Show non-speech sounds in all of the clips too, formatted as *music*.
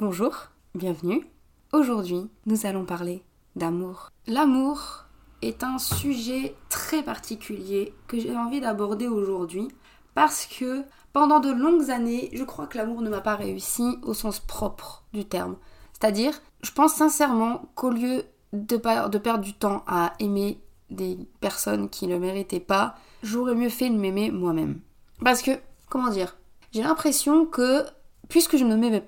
Bonjour, bienvenue. Aujourd'hui, nous allons parler d'amour. L'amour est un sujet très particulier que j'ai envie d'aborder aujourd'hui parce que pendant de longues années, je crois que l'amour ne m'a pas réussi au sens propre du terme. C'est-à-dire, je pense sincèrement qu'au lieu de, perdre du temps à aimer des personnes qui ne le méritaient pas, j'aurais mieux fait de m'aimer moi-même. Parce que, comment dire, j'ai l'impression que, puisque je ne m'aimais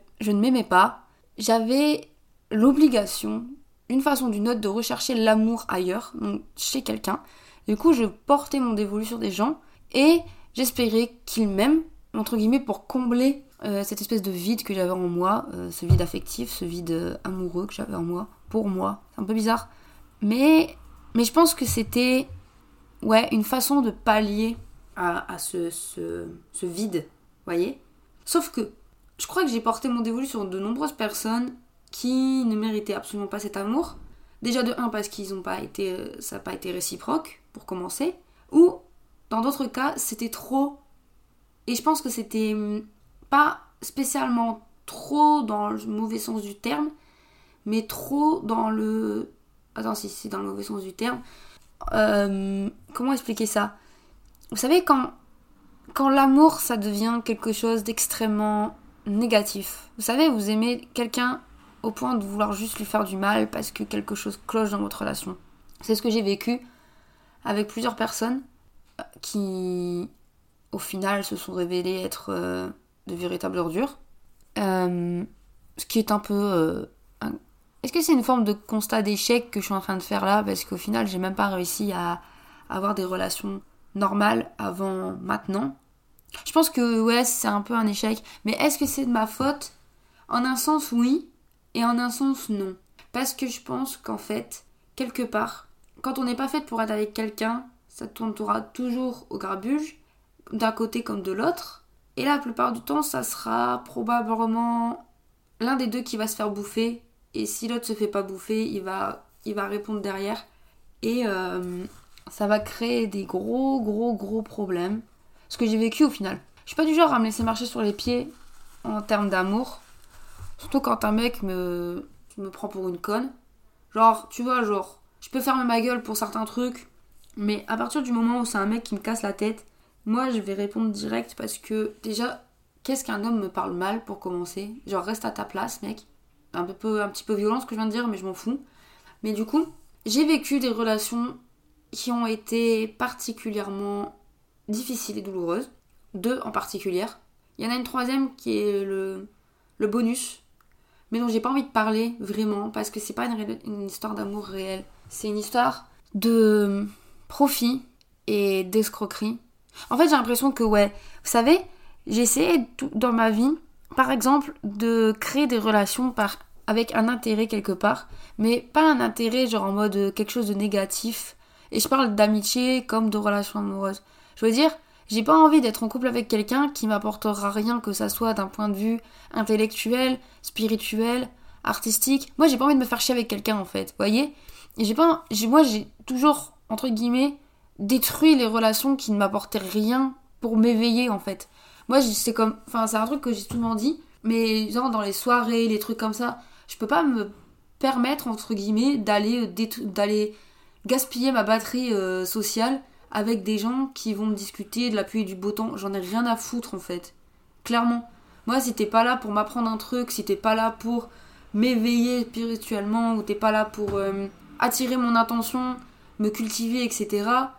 pas, j'avais l'obligation, d'une façon ou d'une autre, de rechercher l'amour ailleurs, donc chez quelqu'un. Du coup, je portais mon dévolu sur des gens et j'espérais qu'ils m'aiment, entre guillemets, pour combler euh, cette espèce de vide que j'avais en moi, euh, ce vide affectif, ce vide euh, amoureux que j'avais en moi, pour moi. C'est un peu bizarre. Mais, mais je pense que c'était ouais, une façon de pallier à, ce, ce, ce, vide, voyez Sauf que je crois que j'ai porté mon dévolu sur de nombreuses personnes qui ne méritaient absolument pas cet amour. Déjà de un parce qu'ils ont pas été, ça n'a pas été réciproque pour commencer, ou dans d'autres cas c'était trop. Et je pense que c'était hum, pas spécialement trop dans le mauvais sens du terme, mais trop dans le. Attends, si c'est dans le mauvais sens du terme. Euh, comment expliquer ça? Vous savez, quand, quand l'amour, ça devient quelque chose d'extrêmement négatif. Vous savez, vous aimez quelqu'un au point de vouloir juste lui faire du mal parce que quelque chose cloche dans votre relation. C'est ce que j'ai vécu avec plusieurs personnes euh, qui, au final, se sont révélées être euh, de véritables ordures. Euh, ce qui est un peu. Est-ce que c'est une forme de constat d'échec que je suis en train de faire là? Parce qu'au final, j'ai même pas réussi à avoir des relations normales avant maintenant. Je pense que ouais, c'est un peu un échec. Mais est-ce que c'est de ma faute? En un sens, oui. Et en un sens, non. Parce que je pense qu'en fait, quelque part, quand on n'est pas fait pour être avec quelqu'un, ça tournera toujours au grabuge, d'un côté comme de l'autre. Et la plupart du temps, ça sera probablement l'un des deux qui va se faire bouffer. Et si l'autre se fait pas bouffer, il va, il va répondre derrière. Et euh, ça va créer des gros, gros, gros problèmes. Ce que j'ai vécu au final. Je suis pas du genre à me laisser marcher sur les pieds en termes d'amour. Surtout quand un mec me, me prend pour une conne. Genre, tu vois, genre, je peux fermer ma gueule pour certains trucs. Mais à partir du moment où c'est un mec qui me casse la tête moi, je vais répondre direct parce que déjà, qu'est-ce qu'un homme me parle mal pour commencer? Genre, reste à ta place, mec. Un, peu, un petit peu violent ce que je viens de dire, mais je m'en fous. Mais du coup, j'ai vécu des relations qui ont été particulièrement difficiles et douloureuses. Deux en particulier. Il y en a une troisième qui est le, bonus, mais dont j'ai pas envie de parler vraiment parce que c'est pas une, histoire d'amour réel. C'est une histoire de profit et d'escroquerie en fait, j'ai l'impression que, ouais, vous savez, j'ai essayé dans ma vie, par exemple, de créer des relations avec un intérêt quelque part, mais pas un intérêt genre en mode euh, quelque chose de négatif. Et je parle d'amitié comme de relations amoureuses. Je veux dire, j'ai pas envie d'être en couple avec quelqu'un qui m'apportera rien que ça soit d'un point de vue intellectuel, spirituel, artistique. Moi, j'ai pas envie de me faire chier avec quelqu'un en fait, voyez? Et j'ai pas moi j'ai toujours entre guillemets détruit les relations qui ne m'apportaient rien pour m'éveiller en fait. Moi c'est comme enfin c'est un truc que j'ai souvent dit mais dans les soirées, les trucs comme ça, je peux pas me permettre entre guillemets d'aller euh, d'aller gaspiller ma batterie euh, sociale avec des gens qui vont me discuter de la pluie et du beau temps, j'en ai rien à foutre en fait. Clairement. Moi si t'es pas là pour m'apprendre un truc, si t'es pas là pour m'éveiller spirituellement ou t'es pas là pour euh, attirer mon attention, me cultiver, etc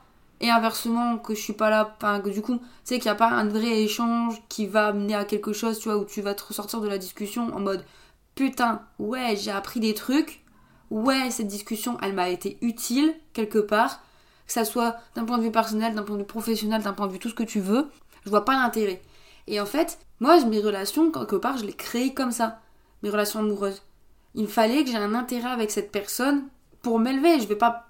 et inversement que je suis pas là que du coup tu sais qu'il n'y a pas un vrai échange qui va amener à quelque chose tu vois où tu vas te ressortir de la discussion en mode putain ouais j'ai appris des trucs ouais cette discussion elle m'a été utile quelque part que ça soit d'un point de vue personnel d'un point de vue professionnel d'un point de vue tout ce que tu veux je vois pas l'intérêt. Et en fait moi mes relations quelque part je les créées comme ça mes relations amoureuses. Il fallait que j'ai un intérêt avec cette personne pour m'élever. Je vais pas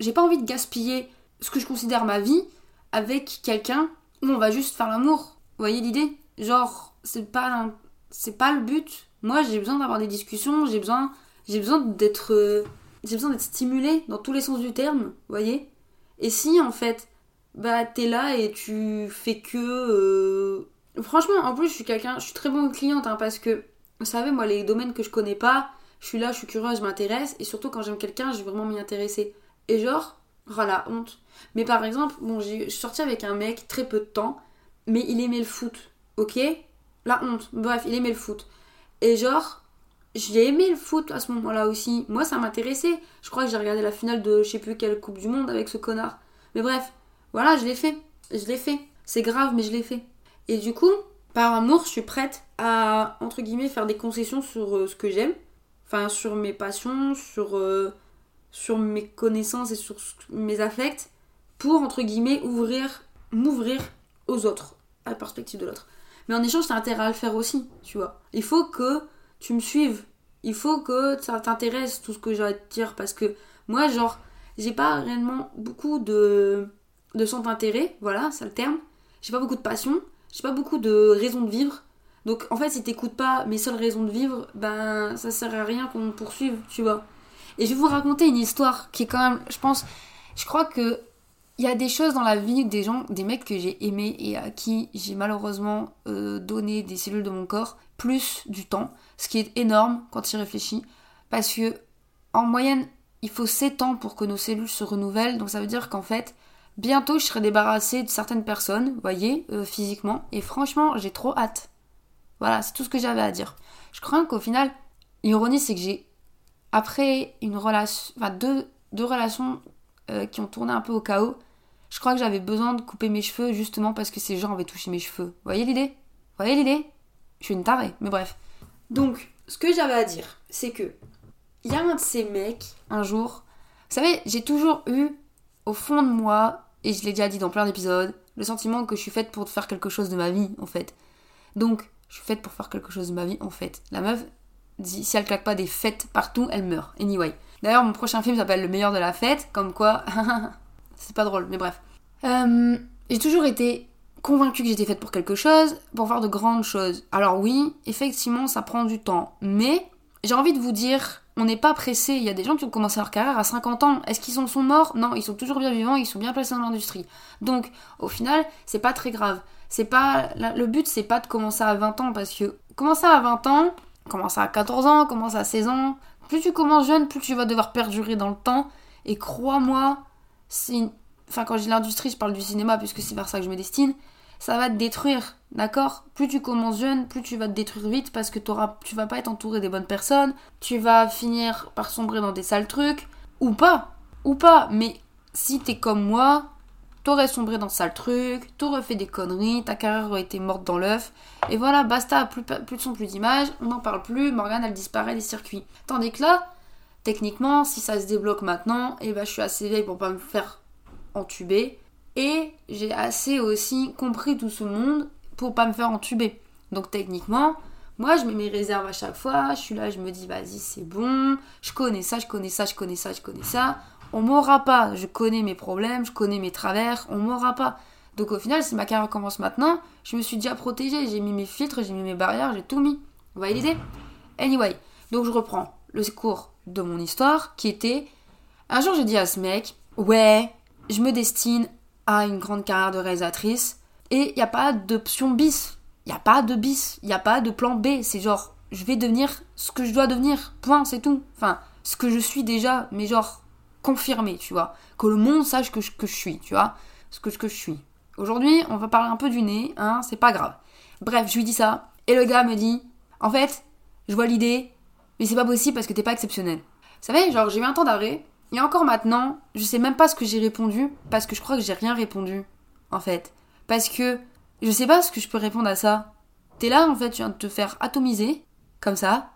j'ai pas envie de gaspiller ce que je considère ma vie avec quelqu'un où on va juste faire l'amour. Vous voyez l'idée? Genre, c'est pas, c'est pas le but. Moi, j'ai besoin d'avoir des discussions, j'ai besoin, j'ai besoin d'être, euh, j'ai besoin d'être stimulé dans tous les sens du terme, vous voyez? Et si en fait, bah t'es là et tu fais que, euh, franchement, en plus, je suis quelqu'un, je suis très bonne cliente hein, parce que Vous savez, moi, les domaines que je connais pas, je suis là, je suis curieuse, je m'intéresse. Et surtout, quand j'aime quelqu'un, je vais vraiment m'y intéresser. Et genre, oh la honte. Mais par exemple, bon, j'ai- sortie avec un mec très peu de temps, mais il aimait le foot. Ok? La honte. Bref, il aimait le foot. Et genre, j'ai aimé le foot à ce moment-là aussi. Moi, ça m'intéressait. Je crois que j'ai regardé la finale de je sais plus quelle Coupe du Monde avec ce connard. Mais bref, voilà, je l'ai fait. Je l'ai fait. C'est grave, mais je l'ai fait. Et du coup, par amour, je suis prête à, entre guillemets, faire des concessions sur euh, ce que j'aime. Enfin, sur mes passions, sur, euh, sur mes connaissances et sur mes affects. Pour, entre guillemets, ouvrir, m'ouvrir aux autres, à la perspective de l'autre. Mais en échange, t'as intérêt à le faire aussi, tu vois. Il faut que tu me suives. Il faut que ça t'intéresse tout ce que j'ai à te dire. Parce que moi, genre, j'ai pas réellement beaucoup de, de centre d'intérêt. Voilà, c'est le terme. J'ai pas beaucoup de passion. J'ai pas beaucoup de raisons de vivre. Donc, en fait, si t'écoutes pas mes seules raisons de vivre, ben, ça sert à rien qu'on poursuive, tu vois. Et je vais vous raconter une histoire qui est quand même, je pense, je crois que il y a des choses dans la vie des gens, des mecs que j'ai aimés et à qui j'ai malheureusement euh, donné des cellules de mon corps plus du temps, ce qui est énorme quand tu y réfléchis, parce que en moyenne, il faut 7 ans pour que nos cellules se renouvellent, donc ça veut dire qu'en fait, bientôt je serai débarrassée de certaines personnes, vous voyez, euh, physiquement, et franchement, j'ai trop hâte. Voilà, c'est tout ce que j'avais à dire. Je crois qu'au final, l'ironie, c'est que j'ai, après une relation, enfin deux, deux relations euh, qui ont tourné un peu au chaos, je crois que j'avais besoin de couper mes cheveux justement parce que ces gens avaient touché mes cheveux. Vous voyez l'idée? Vous voyez l'idée? Je suis une tarée, mais bref. Donc, ce que j'avais à dire, c'est que il y a un de ces mecs, un jour, vous savez, j'ai toujours eu au fond de moi, et je l'ai déjà dit dans plein d'épisodes, le sentiment que je suis faite pour faire quelque chose de ma vie, en fait. Donc, je suis faite pour faire quelque chose de ma vie, en fait. La meuf dit, si elle claque pas des fêtes partout, elle meurt. Anyway. D'ailleurs, mon prochain film s'appelle Le meilleur de la fête, comme quoi, *laughs* c'est pas drôle, mais bref. Euh, j'ai toujours été convaincue que j'étais faite pour quelque chose, pour faire de grandes choses. Alors oui, effectivement, ça prend du temps, mais j'ai envie de vous dire, on n'est pas pressé. Il y a des gens qui ont commencé leur carrière à 50 ans. Est-ce qu'ils en sont morts? Non, ils sont toujours bien vivants, ils sont bien placés dans l'industrie. Donc, au final, c'est pas très grave. C'est pas le but, c'est pas de commencer à 20 ans parce que commencer à 20 ans, commencer à 14 ans, commencer à 16 ans, plus tu commences jeune, plus tu vas devoir perdurer dans le temps. Et crois-moi, enfin quand je dis l'industrie, je parle du cinéma puisque c'est vers ça que je me destine. Ça va te détruire, d'accord? Plus tu commences jeune, plus tu vas te détruire vite parce que tu vas pas être entouré des bonnes personnes. Tu vas finir par sombrer dans des sales trucs ou pas, ou pas. Mais si t'es comme moi, t'aurais sombré dans de sales trucs, t'aurais fait des conneries, ta carrière aurait été morte dans l'œuf. Et voilà, basta, plus, plus de son, plus d'image, on n'en parle plus, Morgane elle disparaît des circuits. Tandis que là, techniquement, si ça se débloque maintenant, et ben je suis assez vieille pour pas me faire entuber. Et j'ai assez aussi compris tout ce monde pour pas me faire entuber. Donc techniquement, moi je mets mes réserves à chaque fois, je suis là, je me dis vas-y c'est bon, je connais ça, je connais ça, je connais ça, je connais ça. On m'aura pas, je connais mes problèmes, je connais mes travers, on m'aura pas. Donc au final, si ma carrière commence maintenant, je me suis déjà protégée, j'ai mis mes filtres, j'ai mis mes barrières, j'ai tout mis. Vous voyez l'idée? Anyway, donc je reprends le cours de mon histoire qui était un jour j'ai dit à ce mec ouais je me destine à une grande carrière de réalisatrice et il n'y a pas d'option bis. Il n'y a pas de bis. Il n'y a pas de plan B. C'est genre je vais devenir ce que je dois devenir. Point c'est tout. Enfin ce que je suis déjà mais genre confirmé tu vois. Que le monde sache que je, que je suis tu vois. Ce que, que je suis. Aujourd'hui on va parler un peu du nez hein c'est pas grave. Bref je lui dis ça et le gars me dit en fait je vois l'idée mais c'est pas possible parce que t'es pas exceptionnel. Vous savez, genre j'ai eu un temps d'arrêt, et encore maintenant, je sais même pas ce que j'ai répondu, parce que je crois que j'ai rien répondu, en fait. Parce que je sais pas ce que je peux répondre à ça. T'es là, en fait, tu viens de te faire atomiser, comme ça,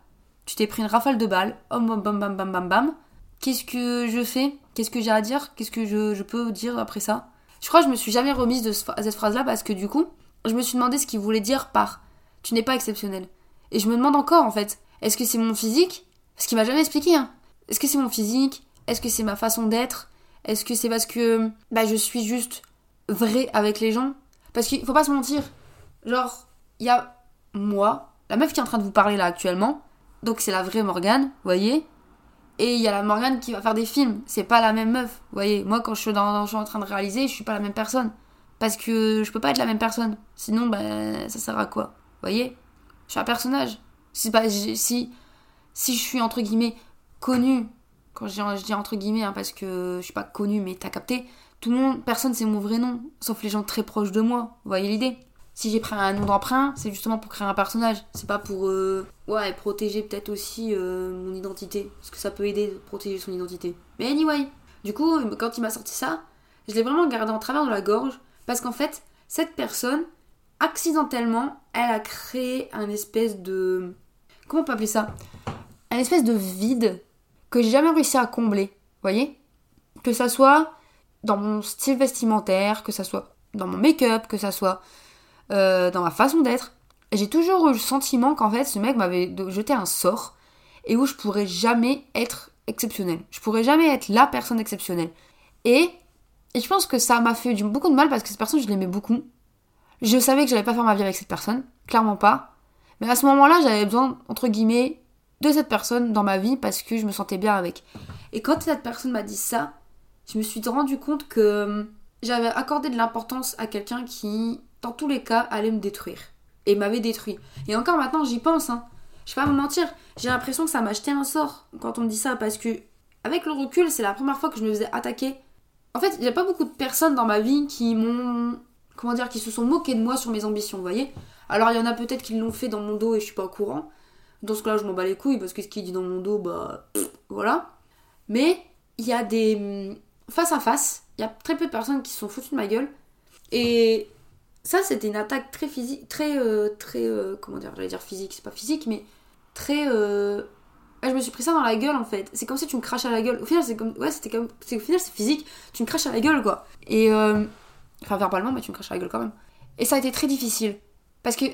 tu t'es pris une rafale de balles, bam bam bam bam bam bam bam. Qu'est-ce que je fais? Qu'est-ce que j'ai à dire? Qu'est-ce que je, peux dire après ça? Je crois que je me suis jamais remise de cette phrase-là parce que du coup, je me suis demandé ce qu'il voulait dire par tu n'es pas exceptionnel. Et je me demande encore, en fait, est-ce que c'est mon physique? Parce qu'il m'a jamais expliqué. Hein. Est-ce que c'est mon physique? Est-ce que c'est ma façon d'être? Est-ce que c'est parce que bah, je suis juste vrai avec les gens? Parce qu'il faut pas se mentir. Genre, il y a moi, la meuf qui est en train de vous parler là actuellement. Donc c'est la vraie Morgane, voyez? Et il y a la Morgane qui va faire des films. C'est pas la même meuf, vous voyez Moi, quand je suis, dans, en train de réaliser, je suis pas la même personne. Parce que je peux pas être la même personne. Sinon, bah, ça sert à quoi? Vous voyez? Je suis un personnage. Si, pas, si, si je suis entre guillemets connue, quand je dis, entre guillemets, hein, parce que je suis pas connue, mais t'as capté, tout le monde, personne c'est mon vrai nom, sauf les gens très proches de moi. Vous voyez l'idée Si j'ai pris un nom d'emprunt, c'est justement pour créer un personnage. C'est pas pour euh, protéger peut-être aussi euh, mon identité. Parce que ça peut aider de protéger son identité. Mais anyway, du coup, quand il m'a sorti ça, je l'ai vraiment gardé en travers de la gorge. Parce qu'en fait, cette personne, accidentellement, elle a créé un espèce de. Comment on peut appeler ça? Un espèce de vide que j'ai jamais réussi à combler. Voyez? Que ça soit dans mon style vestimentaire, que ça soit dans mon make-up, que ça soit euh, dans ma façon d'être. J'ai toujours eu le sentiment qu'en fait ce mec m'avait jeté un sort et où je pourrais jamais être exceptionnelle. Je pourrais jamais être la personne exceptionnelle. Et, et je pense que ça m'a fait beaucoup de mal parce que cette personne je l'aimais beaucoup. Je savais que j'allais pas faire ma vie avec cette personne, clairement pas. Mais à ce moment-là, j'avais besoin, entre guillemets, de cette personne dans ma vie parce que je me sentais bien avec. Et quand cette personne m'a dit ça, je me suis rendu compte que euh, j'avais accordé de l'importance à quelqu'un qui, dans tous les cas, allait me détruire. Et m'avait détruit. Et encore maintenant, j'y pense. Hein. Je vais pas me mentir, j'ai l'impression que ça m'a jeté un sort quand on me dit ça parce que, avec le recul, c'est la première fois que je me faisais attaquer. En fait, il n'y a pas beaucoup de personnes dans ma vie qui m'ont. Comment dire, qui se sont moquées de moi sur mes ambitions, vous voyez Alors, il y en a peut-être qui l'ont fait dans mon dos et je suis pas au courant. Dans ce cas-là, je m'en bats les couilles parce que ce qu'il dit dans mon dos, bah. voilà. Mais, il y a des face à face. Il y a très peu de personnes qui se sont foutues de ma gueule. Et ça, c'était une attaque très physique, très, euh, très, euh, comment dire, j'allais dire physique, c'est pas physique, mais très, euh, je me suis pris ça dans la gueule en fait. C'est comme si tu me craches à la gueule. Au final, c'est comme, ouais, c'était comme, au final, c'est physique. Tu me craches à la gueule quoi. Et, enfin, verbalement, mais tu me craches la gueule quand même. Et ça a été très difficile. Parce que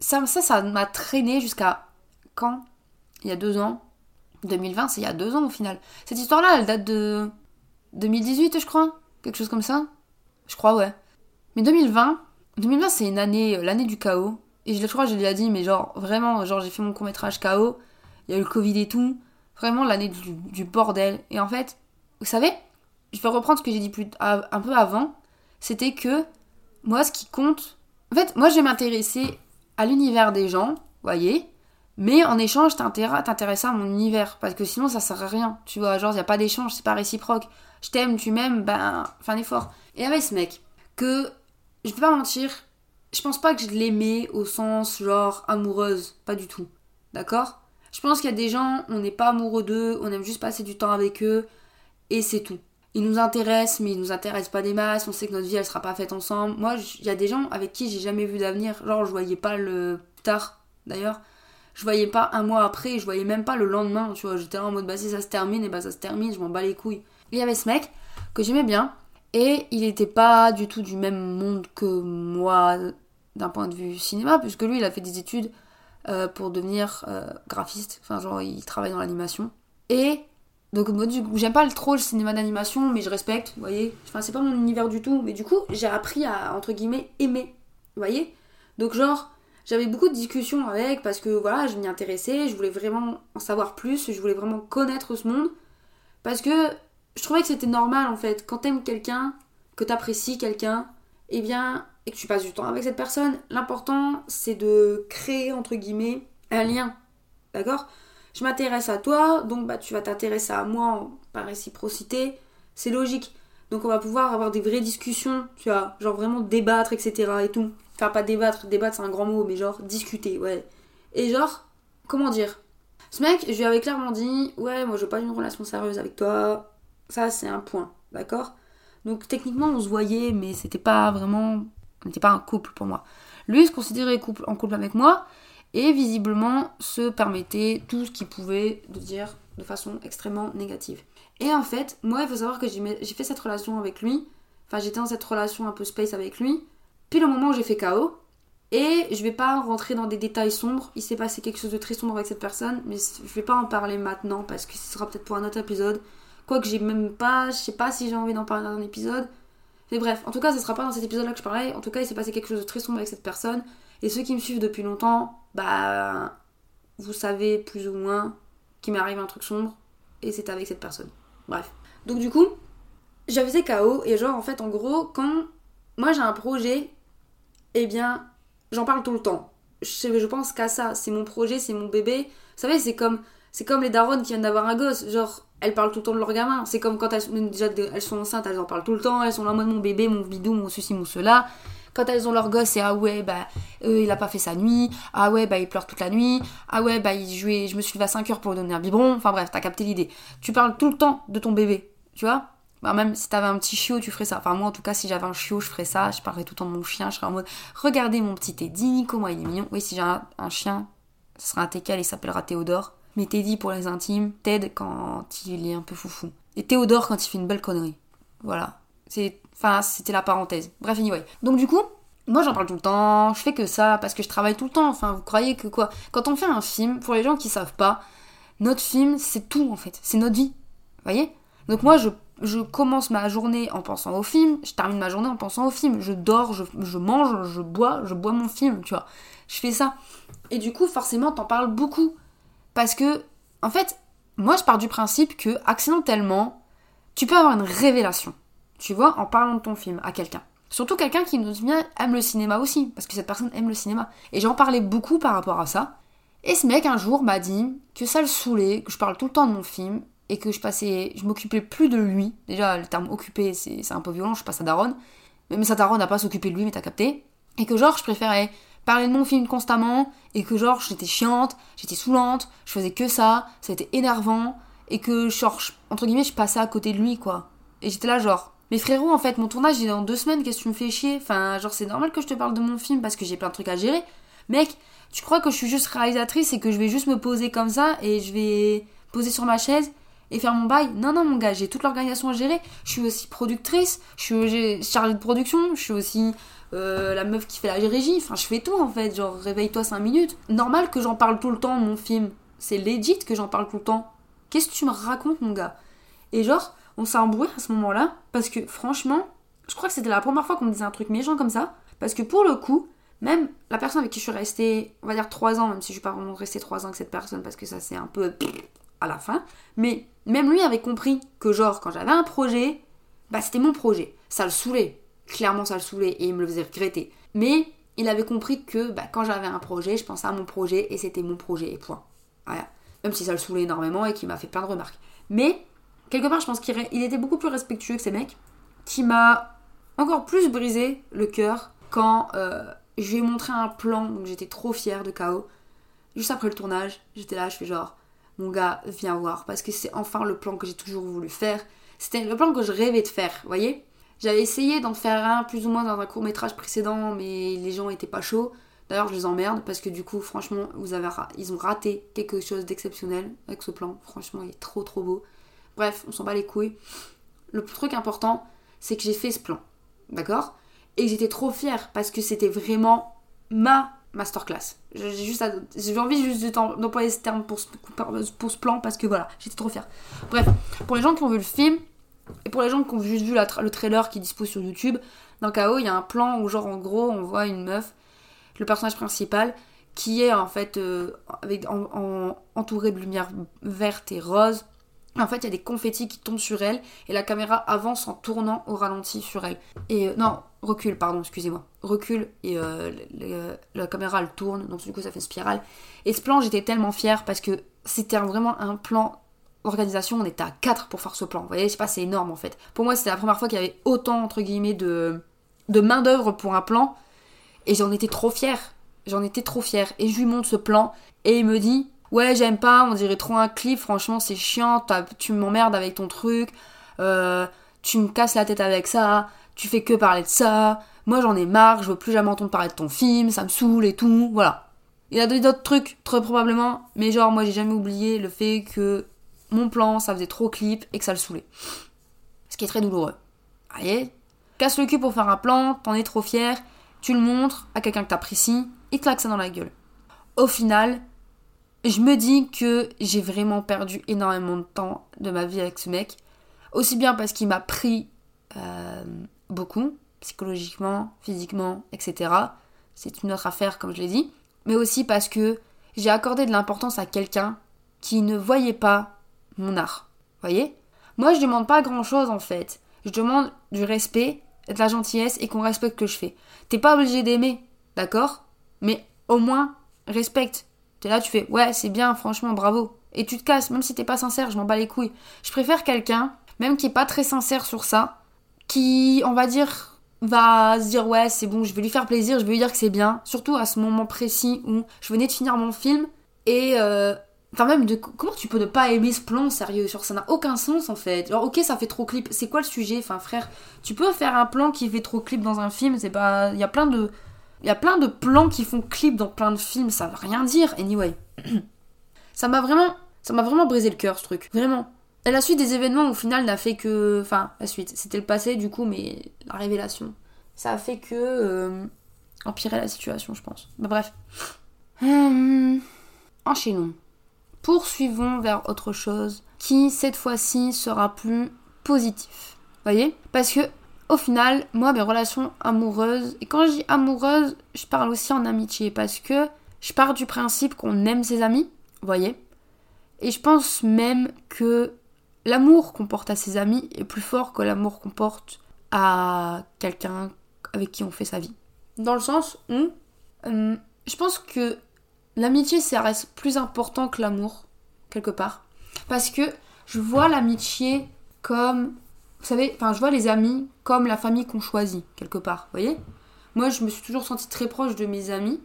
ça, ça, ça m'a traîné jusqu'à quand? Il y a deux ans. 2020, c'est il y a deux ans au final. Cette histoire-là, elle date de 2018, je crois. Quelque chose comme ça. Je crois, ouais. Mais 2020, 2020, c'est une année, euh, l'année du chaos. Et je, crois je l'ai dit, mais genre, vraiment, genre, j'ai fait mon court-métrage chaos. Il y a eu le Covid et tout. Vraiment, l'année du, bordel. Et en fait, vous savez, je vais reprendre ce que j'ai dit un peu avant. C'était que, moi, ce qui compte. En fait, moi, je vais m'intéresser à l'univers des gens, voyez. Mais en échange, t'intéresser à mon univers. Parce que sinon, ça sert à rien. Tu vois, genre, il n'y a pas d'échange, c'est pas réciproque je t'aime, tu m'aimes, ben, fais un effort. Et avec ce mec, que, je vais pas mentir, je pense pas que je l'aimais au sens genre amoureuse, pas du tout. D'accord? Je pense qu'il y a des gens, on n'est pas amoureux d'eux, on aime juste passer du temps avec eux, et c'est tout. Ils nous intéressent, mais ils nous intéressent pas des masses, on sait que notre vie elle sera pas faite ensemble. Moi, il y a des gens avec qui j'ai jamais vu d'avenir, genre je voyais pas le tard d'ailleurs. Je voyais pas un mois après, je voyais même pas le lendemain, tu vois. J'étais là en mode bah si ça se termine, et bah ça se termine, je m'en bats les couilles il y avait ce mec que j'aimais bien et il n'était pas du tout du même monde que moi d'un point de vue cinéma puisque lui il a fait des études euh, pour devenir euh, graphiste enfin genre il travaille dans l'animation et donc moi j'aime pas trop le cinéma d'animation mais je respecte vous voyez enfin c'est pas mon univers du tout mais du coup j'ai appris à entre guillemets aimer vous voyez donc genre j'avais beaucoup de discussions avec parce que voilà je m'y intéressais je voulais vraiment en savoir plus je voulais vraiment connaître ce monde parce que je trouvais que c'était normal en fait. Quand t'aimes quelqu'un, que t'apprécies quelqu'un, et eh bien, et que tu passes du temps avec cette personne, l'important c'est de créer entre guillemets un lien. D'accord? Je m'intéresse à toi, donc bah tu vas t'intéresser à moi par réciprocité. C'est logique. Donc on va pouvoir avoir des vraies discussions, tu vois, genre vraiment débattre, etc. et tout. Enfin, pas débattre, débattre c'est un grand mot, mais genre discuter, ouais. Et genre, comment dire? Ce mec, je lui avais clairement dit, ouais, moi je veux pas une relation sérieuse avec toi, ça, c'est un point, d'accord? Donc techniquement, on se voyait, mais c'était pas vraiment. On n'était pas un couple pour moi. Lui se considérait couple, en couple avec moi et visiblement se permettait tout ce qu'il pouvait de dire de façon extrêmement négative. Et en fait, moi, il faut savoir que j'ai fait cette relation avec lui. Enfin, j'étais dans cette relation un peu space avec lui. Puis le moment où j'ai fait KO. Et je vais pas rentrer dans des détails sombres. Il s'est passé quelque chose de très sombre avec cette personne. Mais je vais pas en parler maintenant parce que ce sera peut-être pour un autre épisode. Quoique j'ai même pas, je sais pas si j'ai envie d'en parler dans un épisode. Mais bref, en tout cas, ce sera pas dans cet épisode-là que je parlais. En tout cas, il s'est passé quelque chose de très sombre avec cette personne. Et ceux qui me suivent depuis longtemps, bah, vous savez plus ou moins qu'il m'arrive un truc sombre. Et c'est avec cette personne. Bref. Donc du coup, j'avais ces KO. Et genre, en fait, en gros, quand moi j'ai un projet, eh bien, j'en parle tout le temps. je, je pense qu'à ça. C'est mon projet, c'est mon bébé. Vous savez, c'est comme, c'est comme les darons qui viennent d'avoir un gosse. Genre, elles parlent tout le temps de leur gamin. C'est comme quand elles, déjà, elles sont enceintes, elles en parlent tout le temps. Elles sont là mode mon bébé, mon bidou, mon ceci, mon cela. Quand elles ont leur gosse, c'est ah ouais, bah, euh, il a pas fait sa nuit. Ah ouais, bah, il pleure toute la nuit. Ah ouais, bah, il jouait, je me suis levé à 5 heures pour lui donner un biberon. Enfin bref, t'as capté l'idée. Tu parles tout le temps de ton bébé, tu vois? Bah, même si t'avais un petit chiot, tu ferais ça. Enfin, moi, en tout cas, si j'avais un chiot, je ferais ça. Je parlerais tout le temps de mon chien. Je serais en mode Regardez mon petit Teddy, comment il est mignon. Oui, si j'ai un, chien, ce sera un teckel, il s'appellera Théodore. Mais Teddy pour les intimes, Ted quand il est un peu foufou. Et Théodore quand il fait une belle connerie. Voilà. C'est, enfin, c'était la parenthèse. Bref, anyway. Donc du coup, moi j'en parle tout le temps, je fais que ça parce que je travaille tout le temps. Enfin, vous croyez que quoi? Quand on fait un film, pour les gens qui savent pas, notre film c'est tout en fait, c'est notre vie. Vous voyez? Donc moi je, commence ma journée en pensant au film, je termine ma journée en pensant au film. Je dors, je, je mange, je bois, je bois mon film, tu vois. Je fais ça. Et du coup, forcément, t'en parles beaucoup. Parce que, en fait, moi je pars du principe que accidentellement, tu peux avoir une révélation, tu vois, en parlant de ton film à quelqu'un. Surtout quelqu'un qui nous vient aime le cinéma aussi, parce que cette personne aime le cinéma. Et j'en parlais beaucoup par rapport à ça. Et ce mec un jour m'a dit que ça le saoulait, que je parle tout le temps de mon film, et que je passais, je m'occupais plus de lui. Déjà, le terme occupé, c'est un peu violent, je passe à Daron. Mais sa Daron n'a pas s'occuper de lui, mais t'as capté. Et que genre, je préférais parler de mon film constamment et que genre j'étais chiante, j'étais saoulante, je faisais que ça, c'était énervant et que genre entre guillemets je passais à côté de lui quoi. Et j'étais là genre mais frérot en fait mon tournage est dans deux semaines, qu'est-ce que tu me fais chier? Enfin genre c'est normal que je te parle de mon film parce que j'ai plein de trucs à gérer. Mec, tu crois que je suis juste réalisatrice et que je vais juste me poser comme ça et je vais poser sur ma chaise et faire mon bail? Non, non, mon gars, j'ai toute l'organisation à gérer. Je suis aussi productrice, je suis chargée de production, je suis aussi euh, la meuf qui fait la régie, enfin je fais tout en fait, genre réveille-toi 5 minutes. Normal que j'en parle tout le temps mon film, c'est legit que j'en parle tout le temps. Qu'est-ce que tu me racontes mon gars? Et genre, on s'est embrouillé à ce moment-là, parce que franchement, je crois que c'était la première fois qu'on me disait un truc méchant comme ça, parce que pour le coup, même la personne avec qui je suis restée, on va dire 3 ans, même si je suis pas vraiment restée 3 ans avec cette personne, parce que ça c'est un peu à la fin, mais même lui avait compris que genre quand j'avais un projet, bah c'était mon projet, ça le saoulait clairement ça le saoulait et il me le faisait regretter. Mais il avait compris que bah, quand j'avais un projet, je pensais à mon projet et c'était mon projet et point. Voilà. Même si ça le saoulait énormément et qu'il m'a fait plein de remarques. Mais quelque part, je pense qu'il était beaucoup plus respectueux que ces mecs, qui m'a encore plus brisé le cœur quand euh, je lui ai montré un plan, donc j'étais trop fière de K.O. Juste après le tournage, j'étais là, je fais genre, mon gars, viens voir, parce que c'est enfin le plan que j'ai toujours voulu faire. C'était le plan que je rêvais de faire, voyez j'avais essayé d'en faire un plus ou moins dans un court métrage précédent, mais les gens étaient pas chauds. D'ailleurs, je les emmerde parce que du coup, franchement, vous avez ils ont raté quelque chose d'exceptionnel avec ce plan. Franchement, il est trop trop beau. Bref, on s'en bat les couilles. Le truc important, c'est que j'ai fait ce plan. D'accord? Et j'étais trop fière parce que c'était vraiment ma masterclass. J'ai juste envie juste d'employer ce terme pour ce, pour ce plan parce que voilà, j'étais trop fière. Bref, pour les gens qui ont vu le film, et pour les gens qui ont juste vu le trailer qui dispose sur YouTube, dans KO, il y a un plan où, genre, en gros, on voit une meuf, le personnage principal, qui est en fait euh, entourée de lumière verte et rose. En fait, il y a des confettis qui tombent sur elle et la caméra avance en tournant au ralenti sur elle. Et euh, non, recule, pardon, excusez-moi. Recule et euh, la caméra elle tourne, donc du coup ça fait spirale. Et ce plan, j'étais tellement fière parce que c'était vraiment un plan organisation, on était à 4 pour faire ce plan. Vous voyez, je sais pas, c'est énorme en fait. Pour moi, c'était la première fois qu'il y avait autant, entre guillemets, de, de main-d'œuvre pour un plan. Et j'en étais trop fière. J'en étais trop fière. Et je lui montre ce plan. Et il me dit Ouais, j'aime pas, on dirait trop un clip. Franchement, c'est chiant. Tu m'emmerdes avec ton truc. Euh, tu me casses la tête avec ça. Tu fais que parler de ça. Moi, j'en ai marre. Je veux plus jamais entendre parler de ton film. Ça me saoule et tout. Voilà. Il a dit d'autres trucs, très probablement. Mais genre, moi, j'ai jamais oublié le fait que mon plan, ça faisait trop clip et que ça le saoulait. Ce qui est très douloureux. Allez, casse le cul pour faire un plan, t'en es trop fier, tu le montres à quelqu'un que t'apprécies, il claque ça dans la gueule. Au final, je me dis que j'ai vraiment perdu énormément de temps de ma vie avec ce mec. Aussi bien parce qu'il m'a pris euh, beaucoup, psychologiquement, physiquement, etc. C'est une autre affaire, comme je l'ai dit. Mais aussi parce que j'ai accordé de l'importance à quelqu'un qui ne voyait pas mon art. Voyez? Moi, je demande pas grand chose en fait. Je demande du respect, de la gentillesse et qu'on respecte ce que je fais. T'es pas obligé d'aimer, d'accord? Mais au moins, respecte. T'es là, tu fais, ouais, c'est bien, franchement, bravo. Et tu te casses, même si t'es pas sincère, je m'en bats les couilles. Je préfère quelqu'un, même qui est pas très sincère sur ça, qui, on va dire, va se dire, ouais, c'est bon, je vais lui faire plaisir, je vais lui dire que c'est bien. Surtout à ce moment précis où je venais de finir mon film et. Euh, Enfin, même, de, comment tu peux ne pas aimer ce plan, sérieux? Genre, ça n'a aucun sens en fait. Genre, ok, ça fait trop clip. C'est quoi le sujet? Enfin, frère, tu peux faire un plan qui fait trop clip dans un film, c'est pas. Il y a plein de. Il y a plein de plans qui font clip dans plein de films, ça veut rien dire. Anyway. *clears throat* ça m'a vraiment. Ça m'a vraiment brisé le cœur ce truc. Vraiment. Et la suite des événements au final n'a fait que. Enfin, la suite. C'était le passé du coup, mais la révélation. Ça a fait que. Euh, empirer la situation, je pense. Bah bref. Hum... Enchaînons poursuivons vers autre chose qui cette fois-ci sera plus positif. Voyez? Parce que au final, moi mes relations amoureuses et quand je dis amoureuse, je parle aussi en amitié parce que je pars du principe qu'on aime ses amis, voyez Et je pense même que l'amour qu'on porte à ses amis est plus fort que l'amour qu'on porte à quelqu'un avec qui on fait sa vie. Dans le sens où euh, je pense que l'amitié, ça reste plus important que l'amour, quelque part. Parce que je vois l'amitié comme, vous savez, enfin, je vois les amis comme la famille qu'on choisit, quelque part, vous voyez? Moi, je me suis toujours sentie très proche de mes amis.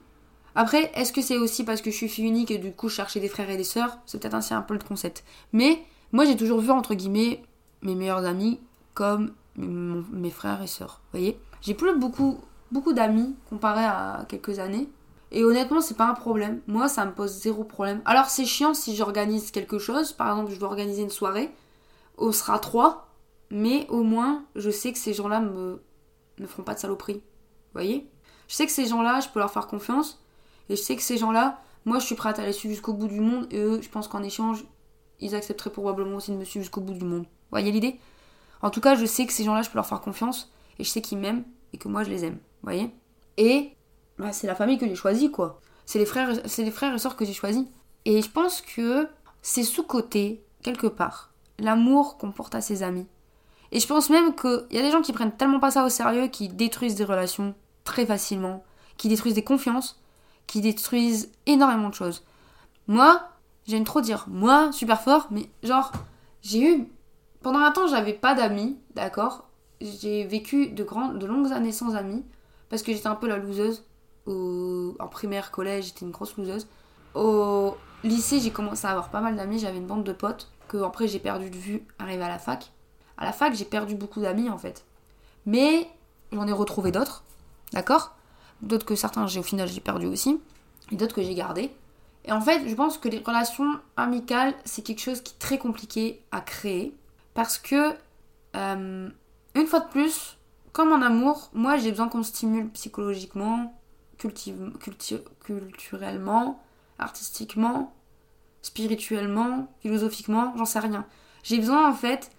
Après, est-ce que c'est aussi parce que je suis fille unique et du coup je cherchais des frères et des sœurs? C'est peut-être ainsi un peu le concept. Mais moi, j'ai toujours vu, entre guillemets, mes meilleurs amis comme mes frères et sœurs, vous voyez? J'ai plus beaucoup, beaucoup d'amis comparé à quelques années. Et honnêtement, c'est pas un problème. Moi, ça me pose zéro problème. Alors, c'est chiant si j'organise quelque chose. Par exemple, je dois organiser une soirée. On sera trois. Mais au moins, je sais que ces gens-là me, ne feront pas de saloperie. Vous voyez? Je sais que ces gens-là, je peux leur faire confiance. Et je sais que ces gens-là, moi, je suis prête à les suivre jusqu'au bout du monde. Et eux, je pense qu'en échange, ils accepteraient probablement aussi de me suivre jusqu'au bout du monde. Vous voyez l'idée? En tout cas, je sais que ces gens-là, je peux leur faire confiance. Et je sais qu'ils m'aiment. Et que moi, je les aime. Vous voyez? Et bah, c'est la famille que j'ai choisie, quoi. C'est les frères, c'est les frères et sœurs que j'ai choisis. Et je pense que c'est sous-côté, quelque part, l'amour qu'on porte à ses amis. Et je pense même qu'il y a des gens qui prennent tellement pas ça au sérieux, qui détruisent des relations très facilement, qui détruisent des confiances, qui détruisent énormément de choses. Moi, j'aime trop dire moi, super fort, mais genre, j'ai eu. Pendant un temps, j'avais pas d'amis, d'accord? J'ai vécu de, grandes, de longues années sans amis, parce que j'étais un peu la loseuse en primaire, collège, j'étais une grosse loseuse. Au lycée, j'ai commencé à avoir pas mal d'amis, j'avais une bande de potes que après j'ai perdu de vue arrivé à la fac. À la fac, j'ai perdu beaucoup d'amis en fait. Mais j'en ai retrouvé d'autres, d'accord? D'autres que certains, au final, j'ai perdu aussi. Et d'autres que j'ai gardés. Et en fait, je pense que les relations amicales, c'est quelque chose qui est très compliqué à créer. Parce que, euh, une fois de plus, comme en amour, moi j'ai besoin qu'on me stimule psychologiquement, culturellement, artistiquement, spirituellement, philosophiquement, j'en sais rien. J'ai besoin en fait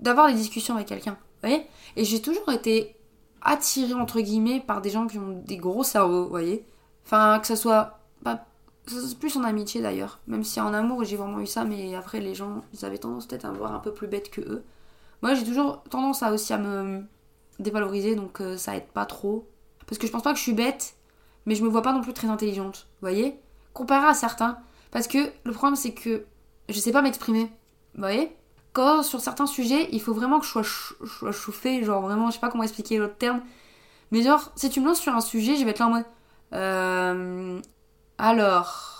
d'avoir des discussions avec quelqu'un. Vous voyez? Et j'ai toujours été attirée entre guillemets par des gens qui ont des gros cerveaux, vous voyez? Enfin, que ça soit pas plus en amitié d'ailleurs, même si en amour j'ai vraiment eu ça, mais après les gens ils avaient tendance peut-être à me voir un peu plus bête que eux. Moi j'ai toujours tendance à aussi à me dévaloriser donc euh, ça aide pas trop. Parce que je pense pas que je suis bête, mais je me vois pas non plus très intelligente, vous voyez? Comparé à certains. Parce que le problème, c'est que je sais pas m'exprimer, vous voyez? Sur certains sujets, il faut vraiment que je sois, chauffée, genre vraiment, je sais pas comment expliquer l'autre terme. Mais genre, si tu me lances sur un sujet, je vais être là en mode. Euh, alors.